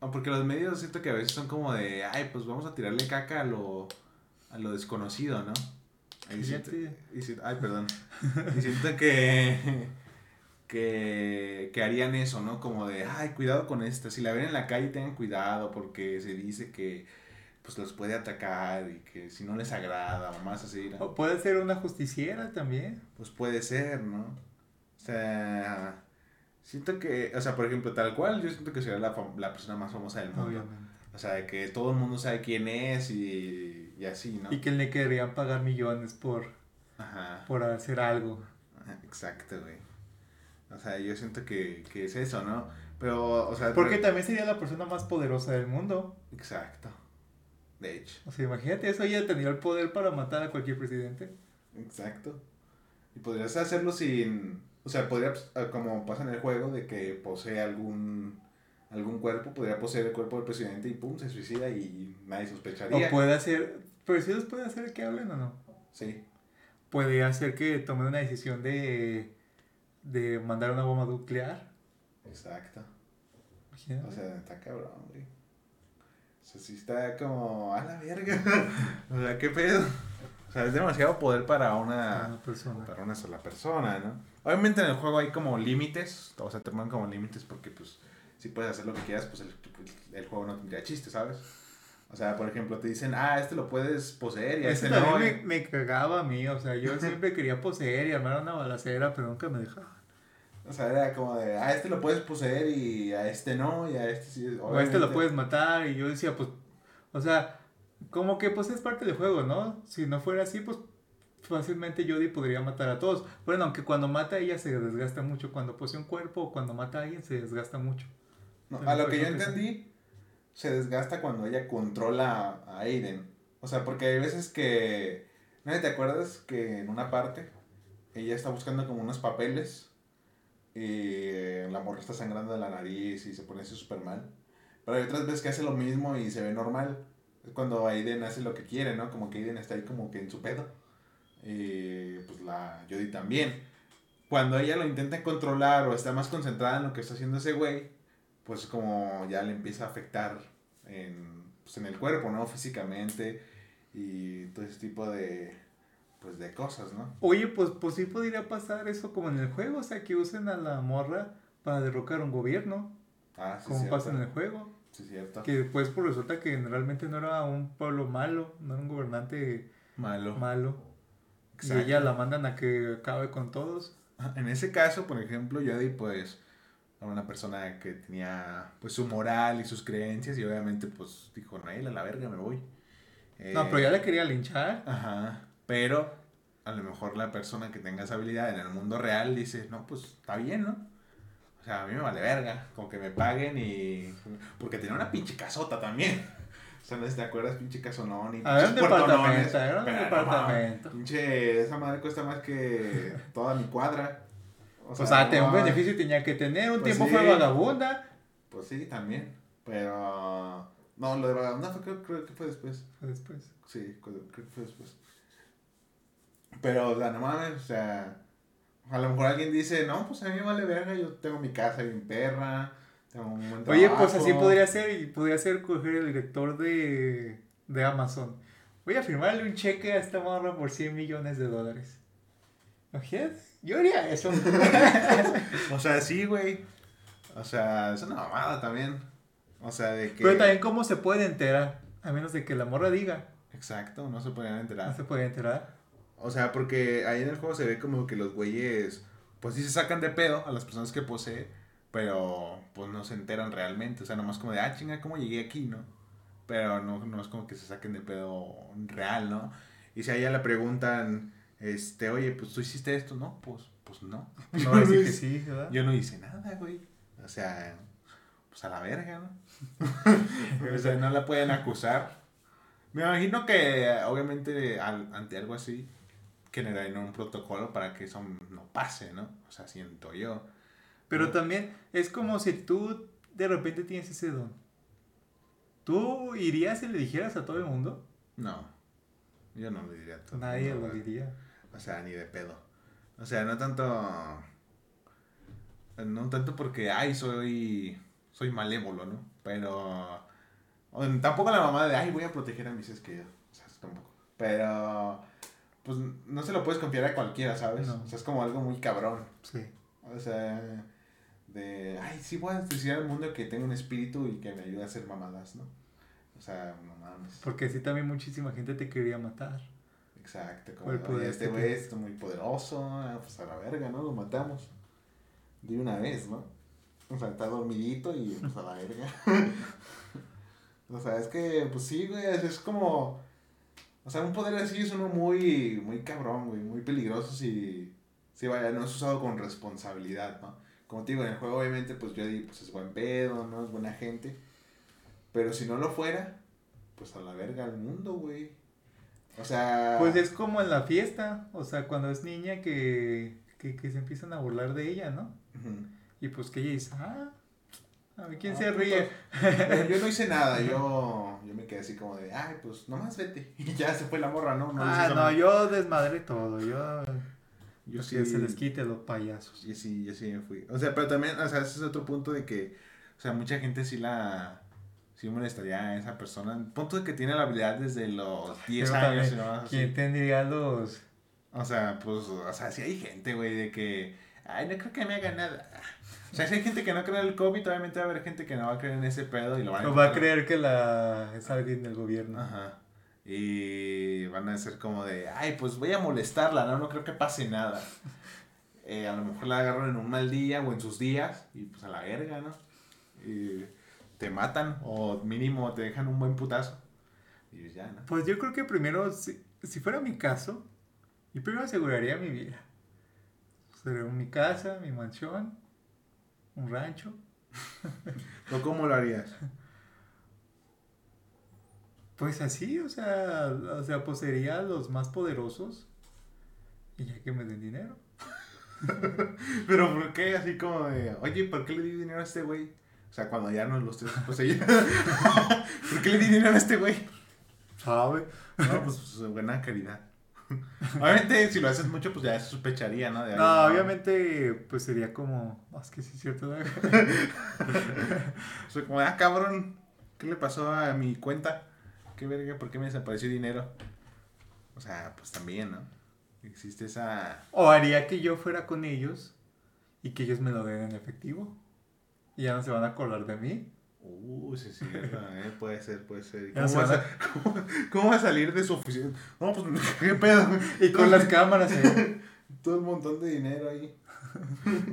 Porque los medios siento que a veces son como de, ay, pues vamos a tirarle caca a lo, a lo desconocido, ¿no? Y siento, Fíjate. y siento- ay, perdón. Y siento que, que, que harían eso, ¿no? Como de, ay, cuidado con esta. Si la ven en la calle, tengan cuidado porque se dice que pues los puede atacar y que si no les agrada o más así, ¿no? O puede ser una justiciera también. Pues puede ser, ¿no? O sea, siento que, o sea, por ejemplo, tal cual, yo siento que sería la, la persona más famosa del mundo. Obviamente. O sea, de que todo el mundo sabe quién es y, y así, ¿no? Y que le querrían pagar millones por, Ajá, por hacer algo. ajá, exacto, güey. O sea, yo siento que, que es eso, ¿no? Pero, o sea... Porque pero- también sería la persona más poderosa del mundo. Exacto. De hecho, O sea, imagínate eso, ella tendría el poder para matar a cualquier presidente. exacto. Y podrías hacerlo sin... O sea, podría, ah, como pasa en el juego, de que posee algún algún cuerpo, podría poseer el cuerpo del presidente y pum, se suicida y nadie sospecharía. O puede hacer, pero si los puede hacer que hablen o no. Sí, Puede hacer que tomen una decisión de, de mandar una bomba nuclear. exacto. Imagínate. O sea, está cabrón, güey. O sea, sí está como a la verga. o sea, qué pedo. O sea, es demasiado poder para una, una persona. para una sola persona, ¿no? Obviamente en el juego hay como límites, o sea, te ponen como límites porque, pues, si puedes hacer lo que quieras, pues el, el juego no tendría chiste, ¿sabes? O sea, por ejemplo, te dicen, ah, este lo puedes poseer y a este no. me, me cagaba a mí, o sea, yo siempre quería poseer y armar una balacera, pero nunca me dejaban. O sea, era como de, ah, este lo puedes poseer y a este no, y a este sí. O a este lo puedes matar, y yo decía, pues, o sea, como que pues es parte del juego, ¿no? Si no fuera así, pues fácilmente Jodie podría matar a todos. Bueno, aunque cuando mata a ella se desgasta mucho, cuando posee un cuerpo o cuando mata a alguien se desgasta mucho. No, a lo que yo entendí, se desgasta cuando ella controla a Aiden. O sea, porque hay veces que. ¿No te acuerdas que en una parte ella está buscando como unos papeles y la morra está sangrando de la nariz y se pone así súper mal? Pero hay otras veces que hace lo mismo y se ve normal. Es cuando Aiden hace lo que quiere, ¿no? Como que Aiden está ahí como que en su pedo. Y pues la Jodie también. Cuando ella lo intenta controlar o está más concentrada en lo que está haciendo ese güey, pues como ya le empieza a afectar en, pues, en el cuerpo, ¿no? Físicamente y todo ese tipo de, pues, de cosas, ¿no? Oye, pues, pues sí podría pasar eso como en el juego, o sea, que usen a la morra para derrocar un gobierno, Ah, sí, como cierto. pasa en el juego. Sí, cierto. Que después pues resulta que realmente no era un pueblo malo, no era un gobernante Malo. malo. Exacto. Y ella la mandan a que acabe con todos. En ese caso, por ejemplo, Jodie, pues, era una persona que tenía, pues, su moral y sus creencias y obviamente, pues, dijo, no, a la verga, me voy. No, Eh, pero ya la quería linchar. Ajá, pero a lo mejor la persona que tenga esa habilidad en el mundo real dice, no, pues está bien, ¿no? O sea, a mí me vale verga, con que me paguen y... Porque tenía una pinche casota también. O sea, no sé si te acuerdas, pinche casonón y A ver, un departamento, era un no departamento. Pinche, esa madre cuesta más que toda mi cuadra. O sea, un no, beneficio tenía que tener. Un Pues tiempo sí. fue vagabunda. Pues sí, también. Pero... No, lo de vagabunda fue, creo, creo que fue después. Fue después. Sí, creo que fue después. Pero, o sea, no mames, o sea, a lo mejor alguien dice, no, pues a mí me vale verga, yo tengo mi casa bien perra, tengo un buen Oye, pues trabajo". así podría ser. Y podría ser coger el director de, de Amazon. Voy a firmarle un cheque a esta morra por 100 millones de dólares. ¿Imagínate? Yo haría eso. O sea, sí, güey. O sea, es una mamada también. O sea, de que... Pero también, ¿cómo se puede enterar? A menos de que la morra diga. Exacto, no se podían enterar. No se puede enterar. O sea, porque ahí en el juego se ve como que los güeyes, pues sí se sacan de pedo a las personas que posee, pero pues no se enteran realmente. O sea, nomás como de, ah, chinga, ¿cómo llegué aquí, no? Pero no, no es como que se saquen de pedo real, ¿no? Y si a ella le preguntan, este, oye, pues tú hiciste esto, ¿no? Pues, pues no. No va a decir que sí, ¿verdad? Yo no hice nada, güey. O sea, pues a la verga, ¿no? o sea, no la pueden acusar. Me imagino que, obviamente, al- ante algo así, generarían un protocolo para que eso no pase, ¿no? O sea, siento yo. Pero también es como si tú de repente tienes ese don. ¿Tú irías y le dijeras a todo el mundo? No. Yo no le diría todo. Nadie no, lo güey. diría. O sea, ni de pedo. O sea, no tanto. No tanto porque, ay, soy. Soy malévolo, ¿no? Pero. tampoco la mamá de, ay, voy a proteger a mis queridos. O sea, tampoco. Pero. Pues no se lo puedes confiar a cualquiera, ¿sabes? No. O sea, es como algo muy cabrón. Sí. O sea, de, ay, sí voy a decir al mundo que tengo un espíritu y que me ayude a hacer mamadas, ¿no? O sea, no mames. Porque sí también muchísima gente te quería matar. Exacto, como, "Oye, este que güey tiene". es muy poderoso, ah, pues a la verga, ¿no? Lo matamos. De una vez, ¿no? O sea, está dormidito y pues a la verga. o sea, es que, pues sí, güey, es como... O sea, un poder así es uno muy, muy cabrón, güey, muy peligroso si, si vaya, no es usado con responsabilidad, ¿no? Como te digo, en el juego obviamente, pues yo digo, pues es buen pedo, ¿no? Es buena gente. Pero si no lo fuera, pues a la verga al mundo, güey. O sea... Pues es como en la fiesta, o sea, cuando es niña que, que, que se empiezan a burlar de ella, ¿no? Y pues que ella dice, ah, a ver quién Ah, se ríe. Yo no hice nada, yo, yo me quedé así como de, ay, pues nomás vete. Y ya se fue la morra, ¿no? no ah, no, yo desmadré todo, yo... yo que se les quite los payasos. Yo sí, yo sí me fui. O sea, pero también, o sea, ese es otro punto de que, o sea, mucha gente sí la, sí molestaría a esa persona. Punto de que tiene la habilidad desde los 10 Pero años también, así. ¿Quién tendría los...? O sea, pues, o sea, sí hay gente, güey, de que, ay, no creo que me haga nada. O sea, si hay gente que no cree en el COVID, obviamente va a haber gente que no va a creer en ese pedo y lo van a O va a creer que la es alguien del gobierno. Ajá. Y van a ser como de, ay, pues voy a molestarla, ¿no? No creo que pase nada. Eh, a lo mejor la agarran en un mal día o en sus días y pues a la verga, ¿no? Y te matan o mínimo te dejan un buen putazo. Y pues ya, ¿no? Pues yo creo que primero, si, si fuera mi caso, yo primero aseguraría mi vida. Sería mi casa, mi mansión, un rancho. ¿O cómo lo harías? Pues así, o sea, o sea, poseería a los más poderosos y ya que me den dinero. Pero ¿por qué así como de, oye, ¿por qué le di dinero a este güey? O sea, cuando ya no los tres poseían. ¿Por qué le di dinero a este güey? ¿Sabe? No, pues, pues, buena caridad. Obviamente, si lo haces mucho, pues ya se sospecharía, ¿no? De No, obviamente, pues sería como, "Ah, es que sí es cierto. ¿no?". O sea, como, ah, cabrón, ¿qué le pasó a mi cuenta? ¿Qué verga? ¿Por qué me desapareció dinero? O sea, pues también, ¿no? Existe esa... O haría que yo fuera con ellos y que ellos me lo den en efectivo. Y ya no se van a acordar de mí. Uh, sí, sí, ¿eh? puede ser, puede ser. ¿Y Ya ¿Cómo, se va a, cómo- cómo va a salir de su oficina? No, pues, ¿qué pedo? Y con las cámaras. ¿eh? Todo un montón de dinero ahí.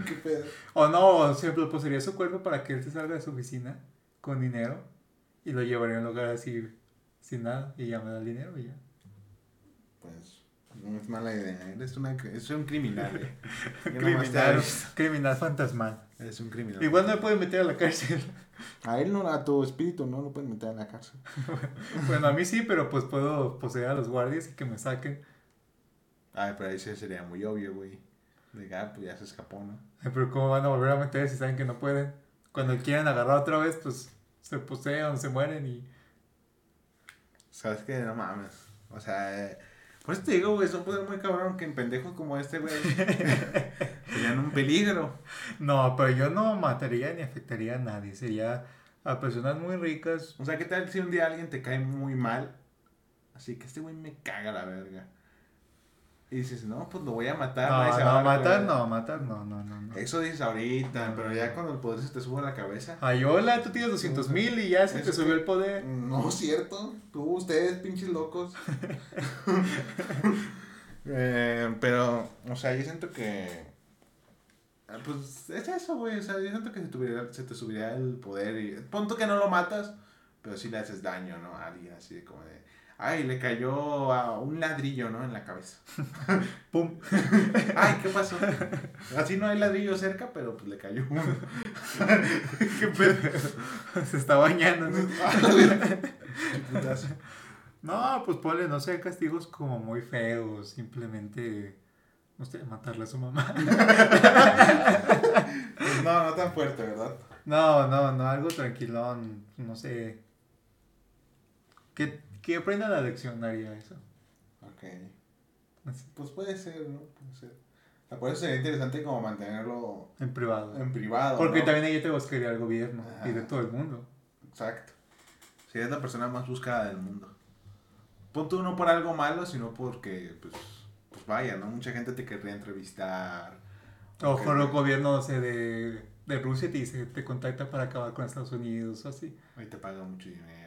¿Qué pedo? O no, pues sería su cuerpo para que él se salga de su oficina con dinero y lo llevaría a un lugar así sin nada y ya me da el dinero y ya. Pues, no es mala idea. Eres, una, eres un criminal, eh. Criminal, criminal fantasmal. Eres un criminal. Igual no me pueden meter a la cárcel. A él no, a tu espíritu no lo pueden meter en la cárcel. Bueno, a mí sí, pero pues puedo poseer a los guardias y que me saquen. Ay, pero ahí sí sería muy obvio, güey. De ah, pues ya se escapó, ¿no? Ay, pero ¿cómo van a volver a meter si saben que no pueden? Cuando quieren agarrar otra vez, pues se posean, se mueren y... Sabes que no mames. O sea, te digo, güey, es un poder muy cabrón que en pendejos como este, güey, serían un peligro. No, pero yo no mataría ni afectaría a nadie. Sería a personas muy ricas. O sea, ¿qué tal si un día alguien te cae muy mal? Así que este güey me caga la verga. Y dices, no, pues lo voy a matar. No, se va a no, matar no, matar no, no, no. no. Eso dices ahorita, pero ya cuando el poder se te sube a la cabeza. Ay, hola, tú tienes 200 mil y ya se te subió el poder. No es cierto. Tú, ustedes, pinches locos. Eh, pero, o sea, yo siento que. ah, Pues es eso, güey. O sea, yo siento que se, tuviera- se te subiría el poder. y Punto que no lo matas, pero sí le haces daño, ¿no? A alguien así de como de. Ay, le cayó a un ladrillo, ¿no? En la cabeza. ¡Pum! Ay, ¿qué pasó? Así no hay ladrillo cerca, pero pues le cayó uno. ¿Qué pedo? se está bañando. ¿no? No, pues ponle, no sé, castigos como muy feos. Simplemente, sé, matarle a su mamá. Pues no, no tan fuerte, ¿verdad? No, no, no, algo tranquilón. No sé. Que, que aprenda la lección haría eso. Ok. Así, Pues puede ser, ¿no? Puede ser. Por eso sería interesante como mantenerlo en privado. en privado. Porque ¿no? también ahí te buscaría al gobierno y de todo el mundo. Exacto. Serías la persona más buscada del mundo. Punto no por algo malo, sino porque, pues, pues vaya, ¿no? Mucha gente te querría entrevistar. O por el gobierno, no sé, de, de Rusia te dice, te contacta para acabar con Estados Unidos o así. Ahí te pagan mucho dinero.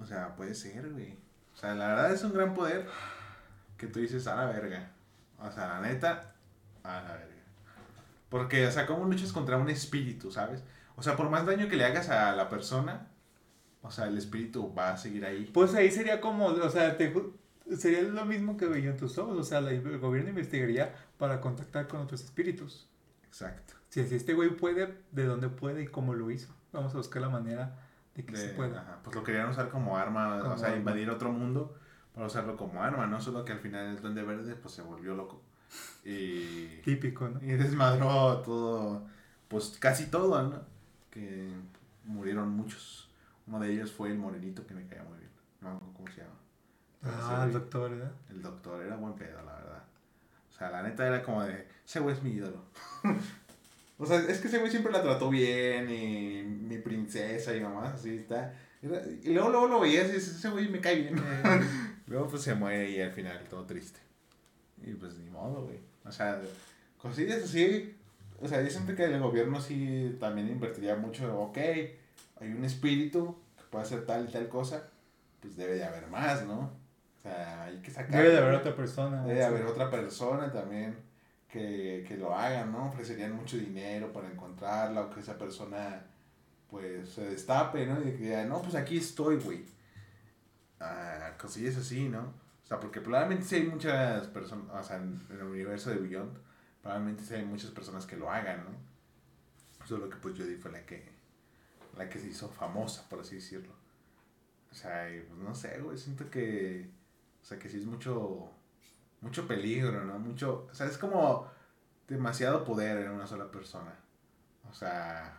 O sea, puede ser, güey. O sea, la verdad es un gran poder que tú dices a la verga. O sea, la neta, a la verga. Porque, o sea, ¿cómo luchas contra un espíritu, sabes? O sea, por más daño que le hagas a la persona, o sea, el espíritu va a seguir ahí. Pues ahí sería como, o sea, te, sería lo mismo que veía en tus ojos. O sea, el gobierno investigaría para contactar con otros espíritus. Exacto. Si así este güey puede, ¿de dónde puede y cómo lo hizo? Vamos a buscar la manera de que De- se pueda. ajá, Pues lo querían usar como arma, Como o sea, arma. invadir otro mundo para usarlo como arma, ¿no? Solo que al final el Duende Verde, pues se volvió loco. Y, Típico, ¿no? y desmadró todo, pues casi todo, ¿no? Que murieron muchos. Uno de ellos fue el morenito que me caía muy bien. No cómo se llama. Pero Ah, el doctor, ¿verdad? El doctor era buen pedo, la verdad. O sea, la neta era como de, ese güey es mi ídolo. o sea, es que ese güey siempre la trató bien y mi princesa y mamá, así está. Y luego, luego lo veías y dices, ese güey me cae bien. Eh, luego pues se muere y al final todo triste. Y pues ni modo, güey. O sea, cosillas así. O sea, yo siento que el gobierno sí también invertiría mucho. Ok, hay un espíritu que puede hacer tal y tal cosa. Pues debe de haber más, ¿no? O sea, hay que sacar. Debe de haber otra persona. Debe sea. haber otra persona también que, que lo haga, ¿no? Ofrecerían mucho dinero para encontrarla o que esa persona pues se destape, ¿no? Y que diga, no, pues aquí estoy, güey. Ah, cosillas así, ¿no? O sea, porque probablemente sí hay muchas personas, o sea, en, el universo de Beyond, probablemente sí hay muchas personas que lo hagan, ¿no? Solo que pues Jodie fue la que, la que se hizo famosa, por así decirlo. O sea, pues no sé, güey, siento que, o sea, que sí es mucho, mucho peligro, ¿no? Mucho, o sea, es como demasiado poder en una sola persona. O sea,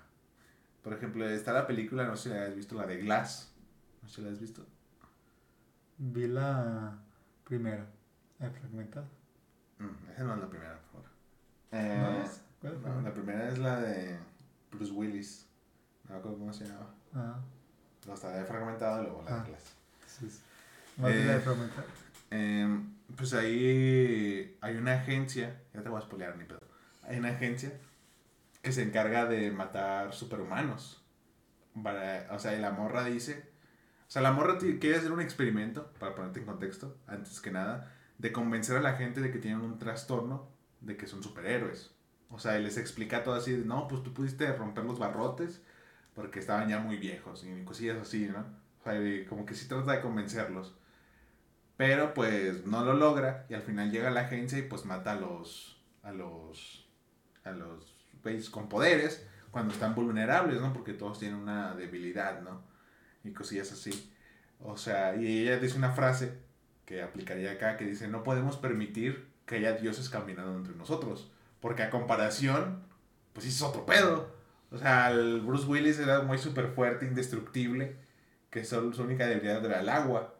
por ejemplo, está la película, no sé si la has visto, la de Glass. No sé si la has visto. Vi la primera, la fragmentada. Mm, esa no es la primera, por favor. ¿No Eh, es? ¿Cuál es la no, primera? la primera es la de Bruce Willis. No me acuerdo cómo se llama. Ah, está de fragmentado y luego la Ah. de Glass. sí, sí. Más la de Eh, fragmentada. Eh, pues ahí hay una agencia, ya te voy a spoilear ni pedo. Hay una agencia que se encarga de matar superhumanos. Para, o sea, la morra dice, o sea, la morra quiere hacer un experimento, para ponerte en contexto, antes que nada, de convencer a la gente de que tienen un trastorno, de que son superhéroes. O sea, y les explica todo así, de, no, pues tú pudiste romper los barrotes porque estaban ya muy viejos y cosillas así, ¿no? O sea, como que sí trata de convencerlos. Pero pues no lo logra y al final llega la agencia y pues mata a los a los a los güeyes con poderes cuando están vulnerables, ¿no? Porque todos tienen una debilidad, ¿no? Y cosillas así. O sea, y ella dice una frase que aplicaría acá que dice, "No podemos permitir que haya dioses caminando entre nosotros, porque a comparación pues es otro pedo." O sea, el Bruce Willis era muy súper fuerte, indestructible, que solo su única debilidad era el agua.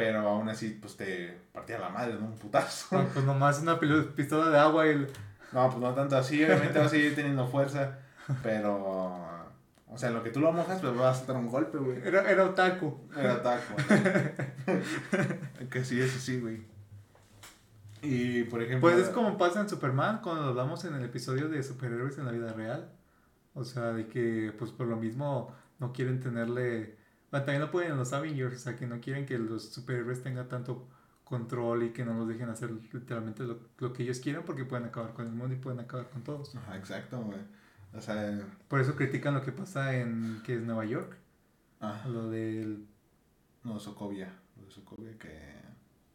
Pero aún así, pues te partía la madre de un putazo. Pues nomás una pistola de agua y... el- No, pues no tanto así, obviamente va a seguir teniendo fuerza. Pero, o sea, lo que tú lo mojas, pues va a saltar un golpe, güey. Era, era otaku. Era taco. que sí es así, güey. Y, por ejemplo... Pues es como pasa en Superman cuando hablamos en el episodio de superhéroes en la vida real. O sea, de que pues por lo mismo no quieren tenerle... Bueno, también lo pueden en los Avengers, o sea, que no quieren que los superhéroes tengan tanto control y que no los dejen hacer literalmente lo, lo que ellos quieran porque pueden acabar con el mundo y pueden acabar con todos. Ajá, exacto, güey. O sea, Por eso critican lo que pasa en, que es Nueva York, ah, lo del... no, Sokovia. Lo de Sokovia que,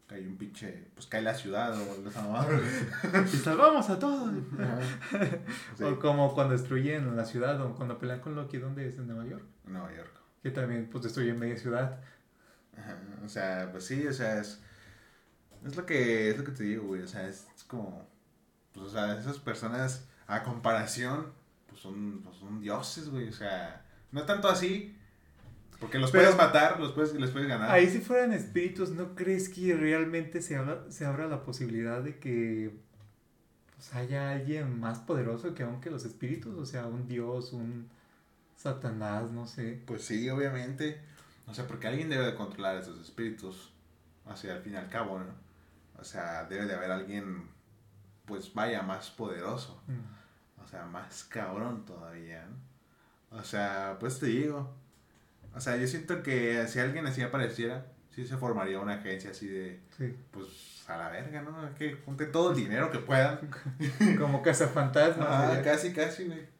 que hay un pinche... Pues cae la ciudad o esa madre. ¡Y salvamos a todos! Ajá. Sí, O como cuando destruyen la ciudad o cuando pelean con Loki, ¿dónde es? En Nueva York. en Nueva York. Que también pues destruyen media ciudad. Ajá, O sea, pues sí, o sea, es. Es lo que, es lo que te digo, güey. O sea, es, es como. Pues, o sea, esas personas, a comparación, pues son, pues son dioses, güey. O sea, no tanto así. Porque los Pero- puedes matar, los puedes, les puedes ganar. Ahí si fueran espíritus, ¿no crees que realmente se abra, se abra la posibilidad de que pues, haya alguien más poderoso que aunque los espíritus? O sea, un dios, un... Satanás, no sé. Pues sí, obviamente. O sea, porque alguien debe de controlar esos espíritus. O sea, al fin y al cabo, ¿no? O sea, debe de haber alguien, pues vaya, más poderoso. Mm. O sea, más cabrón todavía, ¿no? O sea, pues te digo. O sea, yo siento que si alguien así apareciera, sí se formaría una agencia así de, Sí. pues a la verga, ¿no? Que junte todo el dinero que puedan. Como cazafantasmas. Ah, casi, casi, güey.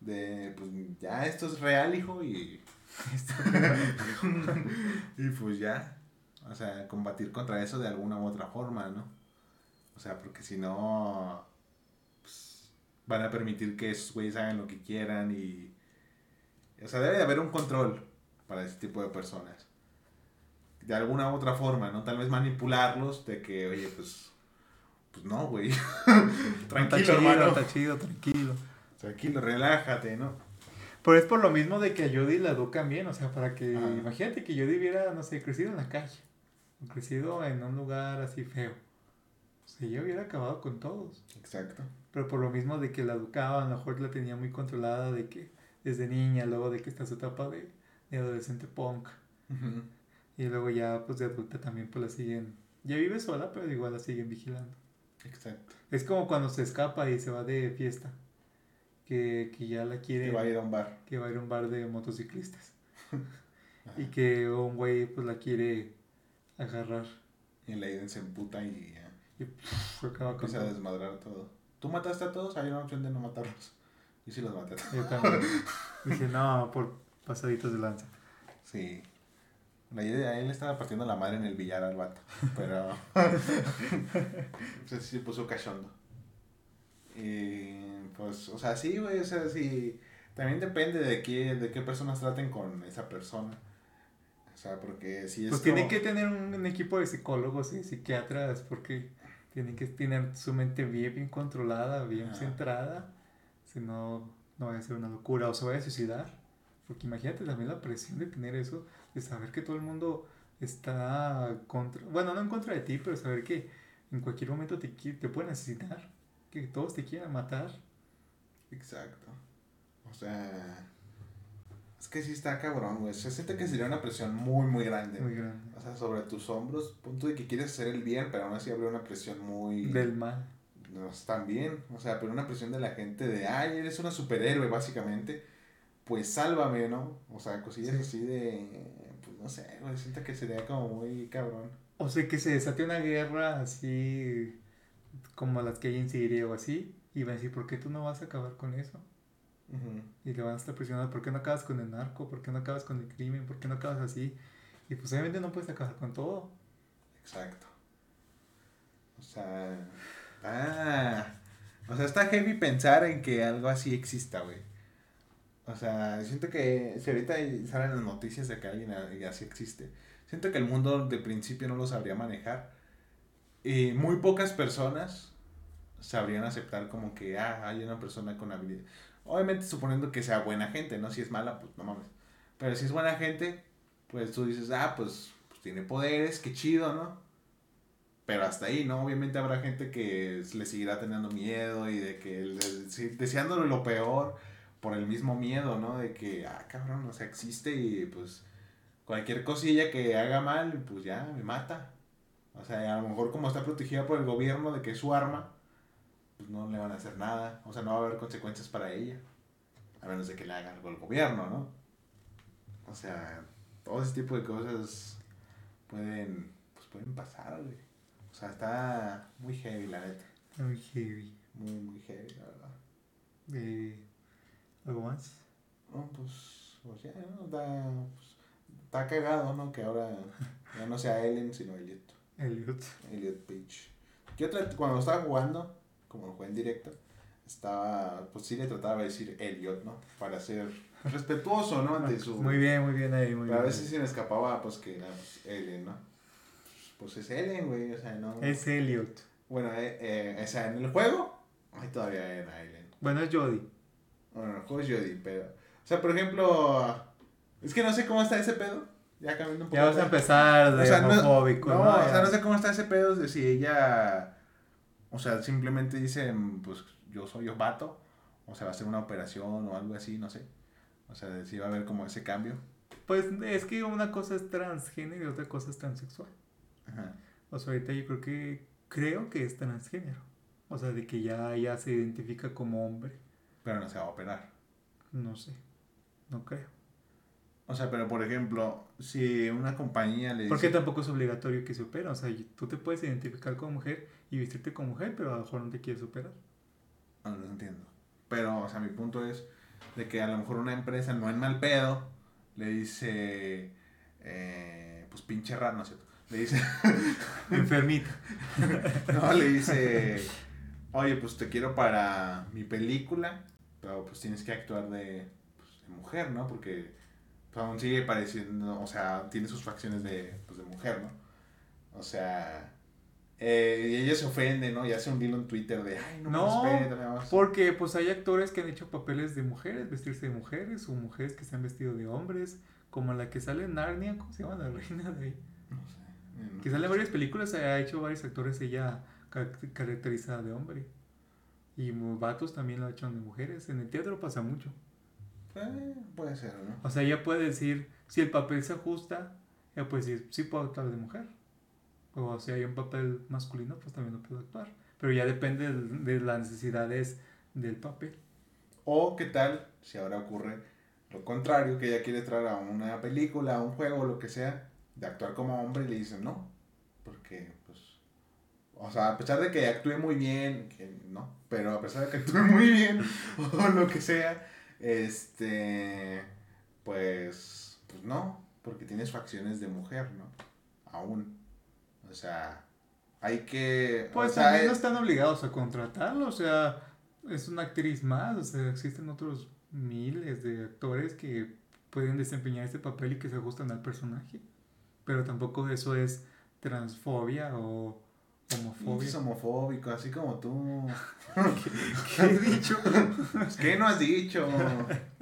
De, pues ya esto es real, hijo, y. y pues ya. O sea, combatir contra eso de alguna u otra forma, ¿no? O sea, porque si no. Pues, van a permitir que esos güeyes hagan lo que quieran y. O sea, debe de haber un control para ese tipo de personas. De alguna u otra forma, ¿no? Tal vez manipularlos de que, oye, pues. Pues no, güey. Está Tranquilo, chido, hermano. Está chido, tranquilo. Tranquilo, relájate, ¿no? Pero es por lo mismo de que a Judy la educan bien, o sea, para que, Ah. imagínate que Judy hubiera, no sé, crecido en la calle, o crecido en un lugar así feo. O sea, ella hubiera acabado con todos. Exacto. Pero por lo mismo de que la educaban, a lo mejor la tenía muy controlada, de que desde niña, luego de que está su etapa de, de adolescente punk, y luego ya pues de adulta también pues la siguen, ya vive sola, pero igual la siguen vigilando. Exacto. Es como cuando se escapa y se va de fiesta, que, que ya la quiere... Que va a ir a un bar. que va a ir a un bar de motociclistas. Y que un güey pues la quiere agarrar Y Leiden se emputa y y pff, acaba con empieza a desmadrar todo. ¿Tú mataste a todos? Hay una opción de no matarlos. Y sí los maté. Yo también. Dije, no, por pasaditos de lanza. Sí. La idea, él estaba partiendo la madre en el billar al vato. Pero. se, se puso cachondo. Y. Pues, o sea, sí, güey. O sea, sí. También depende de qué, de qué personas traten con esa persona. O sea, porque si es. Pues tienen que tener un, un equipo de psicólogos y psiquiatras porque tienen que tener su mente bien, bien controlada, bien centrada. Si no, no vaya a ser una locura o se vaya a suicidar. Porque imagínate también la presión de tener eso, de saber que todo el mundo está contra, bueno, no en contra de ti, pero saber que en cualquier momento te, te pueden asesinar, que todos te quieran matar. Exacto. O sea. Es que sí está cabrón, güey. Se siente que sería una presión muy, muy grande. Muy grande. O sea, sobre tus hombros, punto de que quieres hacer el bien, pero aún así habría una presión muy... Del mal. No bien, o sea, pero una presión de la gente de, ay, eres una superhéroe, básicamente, pues sálvame, ¿no? O sea, cosillas Sí. así de, pues no sé, güey, siento que sería como muy cabrón. O sea, que se desate una guerra así como las que hay en Siria o así, y van a decir, ¿por qué tú no vas a acabar con eso? Y le van a estar presionando, ¿por qué no acabas con el narco? ¿Por qué no acabas con el crimen? ¿Por qué no acabas así? Y pues obviamente no puedes acabar con todo. Exacto. O sea, ah, o sea, está heavy pensar en que algo así exista, güey. O sea, siento que si ahorita salen las noticias de que alguien así existe, siento que el mundo de principio no lo sabría manejar. Y muy pocas personas sabrían aceptar como que, ah, hay una persona con habilidad. Obviamente suponiendo que sea buena gente, ¿no? Si es mala, pues no mames. Pero si es buena gente, pues tú dices, ah, pues, pues tiene poderes, qué chido, ¿no? Pero hasta ahí, ¿no? Obviamente habrá gente que le seguirá teniendo miedo y de que le- sí, deseándole lo peor por el mismo miedo, ¿no? De que, ah, cabrón, o sea, existe y pues cualquier cosilla que haga mal, pues ya me mata. O sea, a lo mejor como está protegida por el gobierno de que es su arma, pues no le van a hacer nada. O sea, no va a haber consecuencias para ella. A menos de que le haga algo al gobierno, ¿no? O sea, todo ese tipo de cosas pueden, pues pueden pasar, güey. O sea, está muy heavy, la neta. Muy heavy. Muy, muy heavy, la verdad. Eh, ¿Algo más? No, pues, pues ya, ¿no? Está, pues, está cagado, ¿no? Que ahora ya no sea Ellen, sino Elliot. Elliot. Elliot Page. Yo cuando estaba jugando, como lo jugué en directo, estaba, pues sí le trataba de decir Elliot, ¿no? Para ser respetuoso, ¿no? Ante su... Muy bien, muy bien ahí, muy Pero a bien. veces se me escapaba, pues que era pues, Ellen, ¿no? Pues es Ellen, güey, o sea, no... Es Elliot. Bueno, eh, eh, o sea, en el juego, ahí todavía era Ellen. Bueno, es Jody. Bueno, en el juego es Jodie, pero... O sea, por ejemplo, es que no sé cómo está ese pedo. Ya cambiando un poco. Ya vas a empezar de O sea, homofóbico, no, ¿no? o sea, no sé cómo está ese pedo de si ella, o sea, simplemente dice, pues yo soy vato, o sea, va a hacer una operación o algo así, no sé. O sea, si va a haber como ese cambio. Pues es que una cosa es transgénero y otra cosa es transexual. Ajá. O sea, ahorita yo creo que creo que es transgénero. O sea, de que ya, ya se identifica como hombre. Pero no se va a operar. No sé. No creo. O sea, pero por ejemplo, si una compañía le dice... Porque tampoco es obligatorio que se opere. O sea, tú te puedes identificar como mujer y vestirte como mujer, pero a lo mejor no te quieres operar. No, no entiendo. Pero, o sea, mi punto es de que a lo mejor una empresa, no en mal pedo, le dice... eh, pues pinche raro, ¿no es cierto? Le dice... Enfermita. No, le dice, oye, pues te quiero para mi película, pero pues tienes que actuar de, pues, de mujer, ¿no? Porque pues, aún sigue pareciendo, o sea, tiene sus facciones de, pues, de mujer, ¿no? O sea, eh, y ella se ofende, ¿no? Y hace un hilo en Twitter de, ay, no, No, me respeta, más". Porque pues hay actores que han hecho papeles de mujeres, vestirse de mujeres, o mujeres que se han vestido de hombres, como la que sale en Narnia, ¿cómo se llama la reina de ahí? No sé. eh, no Que sale en varias películas, ha hecho varios actores ella car- caracterizada de hombre. Y vatos también lo ha hecho de mujeres. En el teatro pasa mucho. Eh, puede ser, ¿no? O sea, ella puede decir, si el papel se ajusta, ella puede decir, sí puedo actuar de mujer. O si hay un papel masculino, pues también lo puedo actuar. Pero ya depende de las necesidades del papel. O qué tal si ahora ocurre lo contrario, que ella quiere entrar a una película, a un juego, lo que sea, de actuar como hombre y le dicen no. Porque, pues, o sea, a pesar de que actúe muy bien, que no, pero a pesar de que actúe muy bien, o lo que sea, este, pues, pues no, porque tienes facciones de mujer, ¿no? Aún. O sea, hay que... Pues o sea, también no es- están obligados a contratarlo, o sea, es una actriz más, o sea, existen otros miles de actores que pueden desempeñar este papel y que se ajustan al personaje. Pero tampoco eso es transfobia o homofobia. Es homofóbico, así como tú. ¿Qué he dicho? Pues, ¿Qué no has dicho?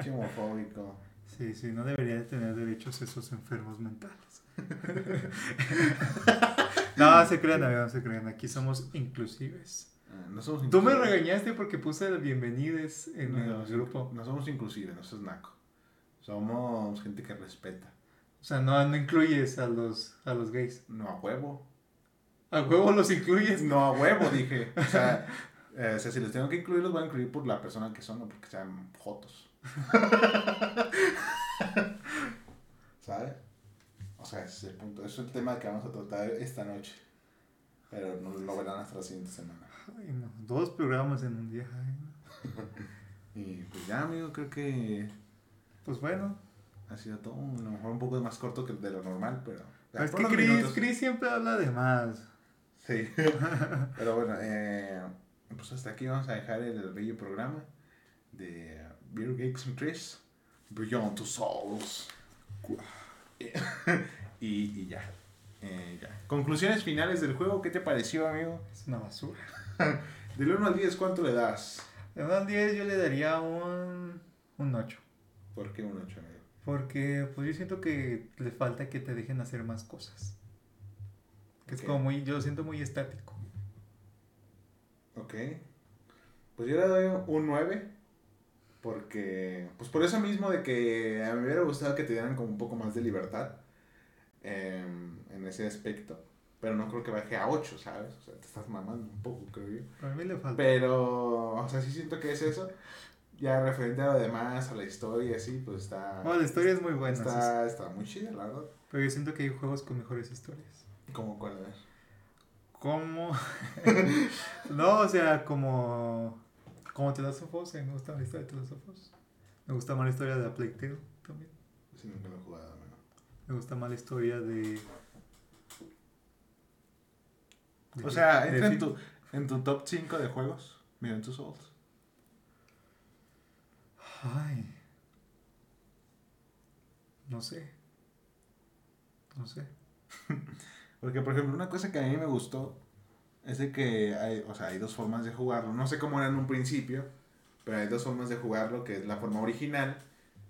Qué homofóbico. Sí, sí, no debería de tener derechos esos enfermos mentales. no, se crean, amigo, no se crean. Aquí somos inclusives. Ah, No somos Tú me regañaste porque puse el bienvenides en No, el grupo. No somos inclusivos, no sos naco. Somos gente que respeta. O sea, no, no incluyes a los, a los gays. No a huevo. A huevo los incluyes. No a huevo, dije. O sea, eh, o sea, si los tengo que incluir, los voy a incluir por la persona que son, no porque sean jotos. ¿Sabes? O sea, ese es el punto. Es el tema que vamos a tratar esta noche. Pero no lo verán hasta la siguiente semana. Ay, no. Dos programas en un día. ay, no. Y pues ya, amigo, creo que Pues bueno. ha sido todo. A lo mejor un poco más corto que de lo normal, pero. Pero es que Chris, minutos. Chris siempre habla de más. Sí. pero bueno, eh, pues hasta aquí vamos a dejar el bello programa de Beer Geeks and Chris. Beyond Two Souls. y, y ya. Eh, ya. Conclusiones finales del juego, ¿qué te pareció, amigo? Es una basura. Del 1 al 10, ¿cuánto le das? De 1 al 10 yo le daría un, un 8. ¿Por qué un 8, amigo? Porque pues yo siento que le falta que te dejen hacer más cosas. Que Ok. es como muy, yo lo siento muy estático. Ok. Pues yo le doy un 9. Porque, pues por eso mismo de que a mí me hubiera gustado que te dieran como un poco más de libertad em, en ese aspecto. Pero no creo que baje a 8, ¿sabes? O sea, te estás mamando un poco, creo yo. Para mí le falta. Pero, o sea, sí siento que es eso. Ya referente a lo demás, a la historia, así, pues está... Bueno, la historia es muy buena. está, está muy chida, la verdad. Pero yo siento que hay juegos con mejores historias. Como cuál. ¿Cómo? no, o sea, como. Como The Last of Us, a mí me gusta la historia de The Last of Us. Me gusta más la historia de la Plague Tale también. Sí, nunca he jugado, amigo. Me gusta más la historia de. de- O sea, de entra en tu, en tu top 5 de juegos, Beyond Two Souls. Ay. No sé. No sé. Porque, por ejemplo, una cosa que a mí me gustó es de que hay, o sea, hay dos formas de jugarlo. No sé cómo era en un principio, pero hay dos formas de jugarlo, que es la forma original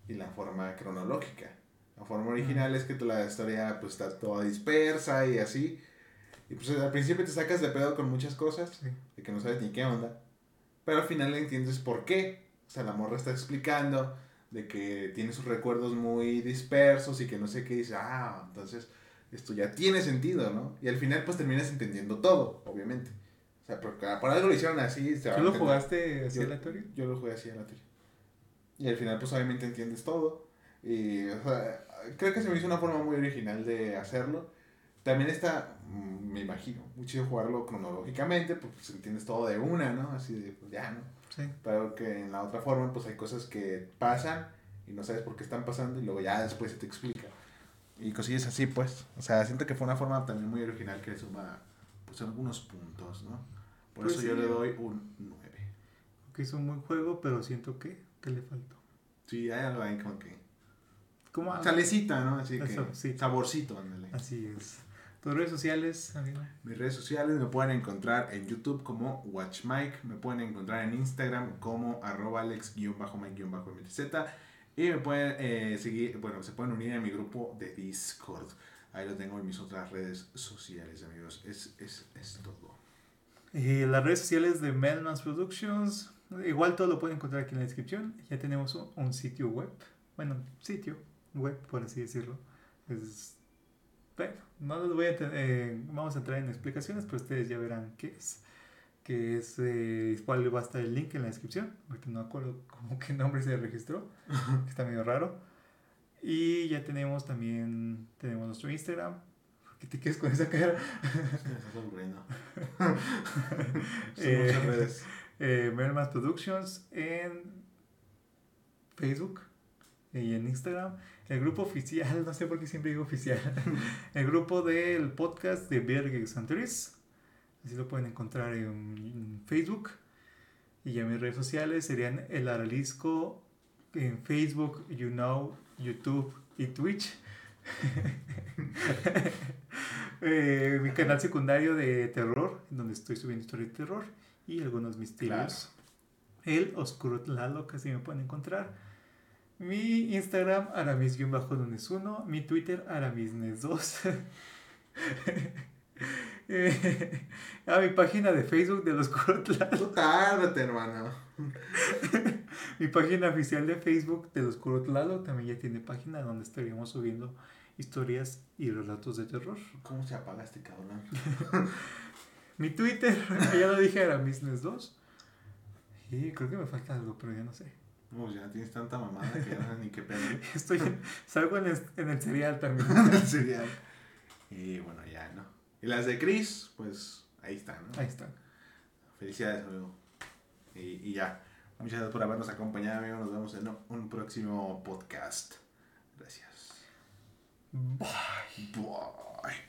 y la forma cronológica. La forma original es que la historia pues está toda dispersa y así. Y pues al principio te sacas de pedo con muchas cosas, Sí. de que no sabes ni qué onda. Pero al final entiendes por qué. O sea, la morra está explicando de que tiene sus recuerdos muy dispersos y que no sé qué dice, ah, entonces esto ya tiene sentido, ¿no? Y al final pues terminas entendiendo todo, obviamente. O sea, porque por algo lo hicieron así. Se ¿Tú lo jugaste así yo, aleatorio? Yo lo jugué así aleatorio. Y al final pues obviamente entiendes todo. Y o sea, creo que se me hizo una forma muy original de hacerlo. También está, mm, me imagino, muy chido jugarlo cronológicamente, pues entiendes todo de una, ¿no? Así de, pues ya, ¿no? Sí. Pero que en la otra forma, pues hay cosas que pasan y no sabes por qué están pasando y luego ya después se te explica. Y cosillas así, pues. O sea, siento que fue una forma también muy original que suma, pues, algunos puntos, ¿no? Por Pues eso yo sí. le doy un 9. Que hizo un buen juego, pero siento que, que le faltó. Sí, hay algo ahí como que... ¿Cómo? algo? Salecita, ¿no? Así Eso, que... sí. Saborcito, ándale. Así es. Tus redes sociales, amigo. Mis redes sociales me pueden encontrar en YouTube como WatchMike, me pueden encontrar en Instagram como arroba alex-mike-mtz y me pueden eh, seguir, bueno, se pueden unir a mi grupo de Discord. Ahí lo tengo en mis otras redes sociales, amigos. Es, es, es todo. Y las redes sociales de Melmans Productions, igual todo lo pueden encontrar aquí en la descripción. Ya tenemos un, sitio web, bueno, sitio web, por así decirlo. Bueno, no les voy a eh, vamos a entrar en explicaciones, pero ustedes ya verán qué es. Que es, eh, cuál va a estar el link en la descripción. Ahorita no acuerdo cómo qué nombre se registró, que está medio raro. Y ya tenemos también, tenemos nuestro Instagram. ¿Por qué te quedas con esa cara? Eh, muchas redes. eh, Mermas Productions en Facebook y en Instagram. El grupo oficial, no sé por qué siempre digo oficial. el grupo del podcast de Berg Santeris. Así lo pueden encontrar en, Facebook. Y ya mis redes sociales serían El Aralisco en Facebook, You Know, YouTube y Twitch. Eh, mi canal secundario de terror, donde estoy subiendo historias de terror y algunos misterios. El Oscuro Tlaloc, así me pueden encontrar. Mi Instagram, aramis-lunes1. Mi Twitter, aramisnes2. Eh, a mi página de Facebook del Oscuro Tlaloc. Tú tárdate, hermano. Mi página oficial de Facebook del Oscuro Tlaloc también ya tiene página donde estaríamos subiendo historias y relatos de terror. ¿Cómo se apaga este cabrón? Mi Twitter, ya lo dije, aramisnes2. Y creo que me falta algo, pero ya no sé. No, ya tienes tanta mamada que ya ni qué pedo. Estoy en- salgo en el, en el serial también. El cereal. Y bueno, ya, ¿no? Y las de Chris, pues ahí están, ¿no? Ahí está. Felicidades, amigo. Y, y ya. Muchas gracias por habernos acompañado, amigo. Nos vemos en un próximo podcast. Gracias. Bye. Bye.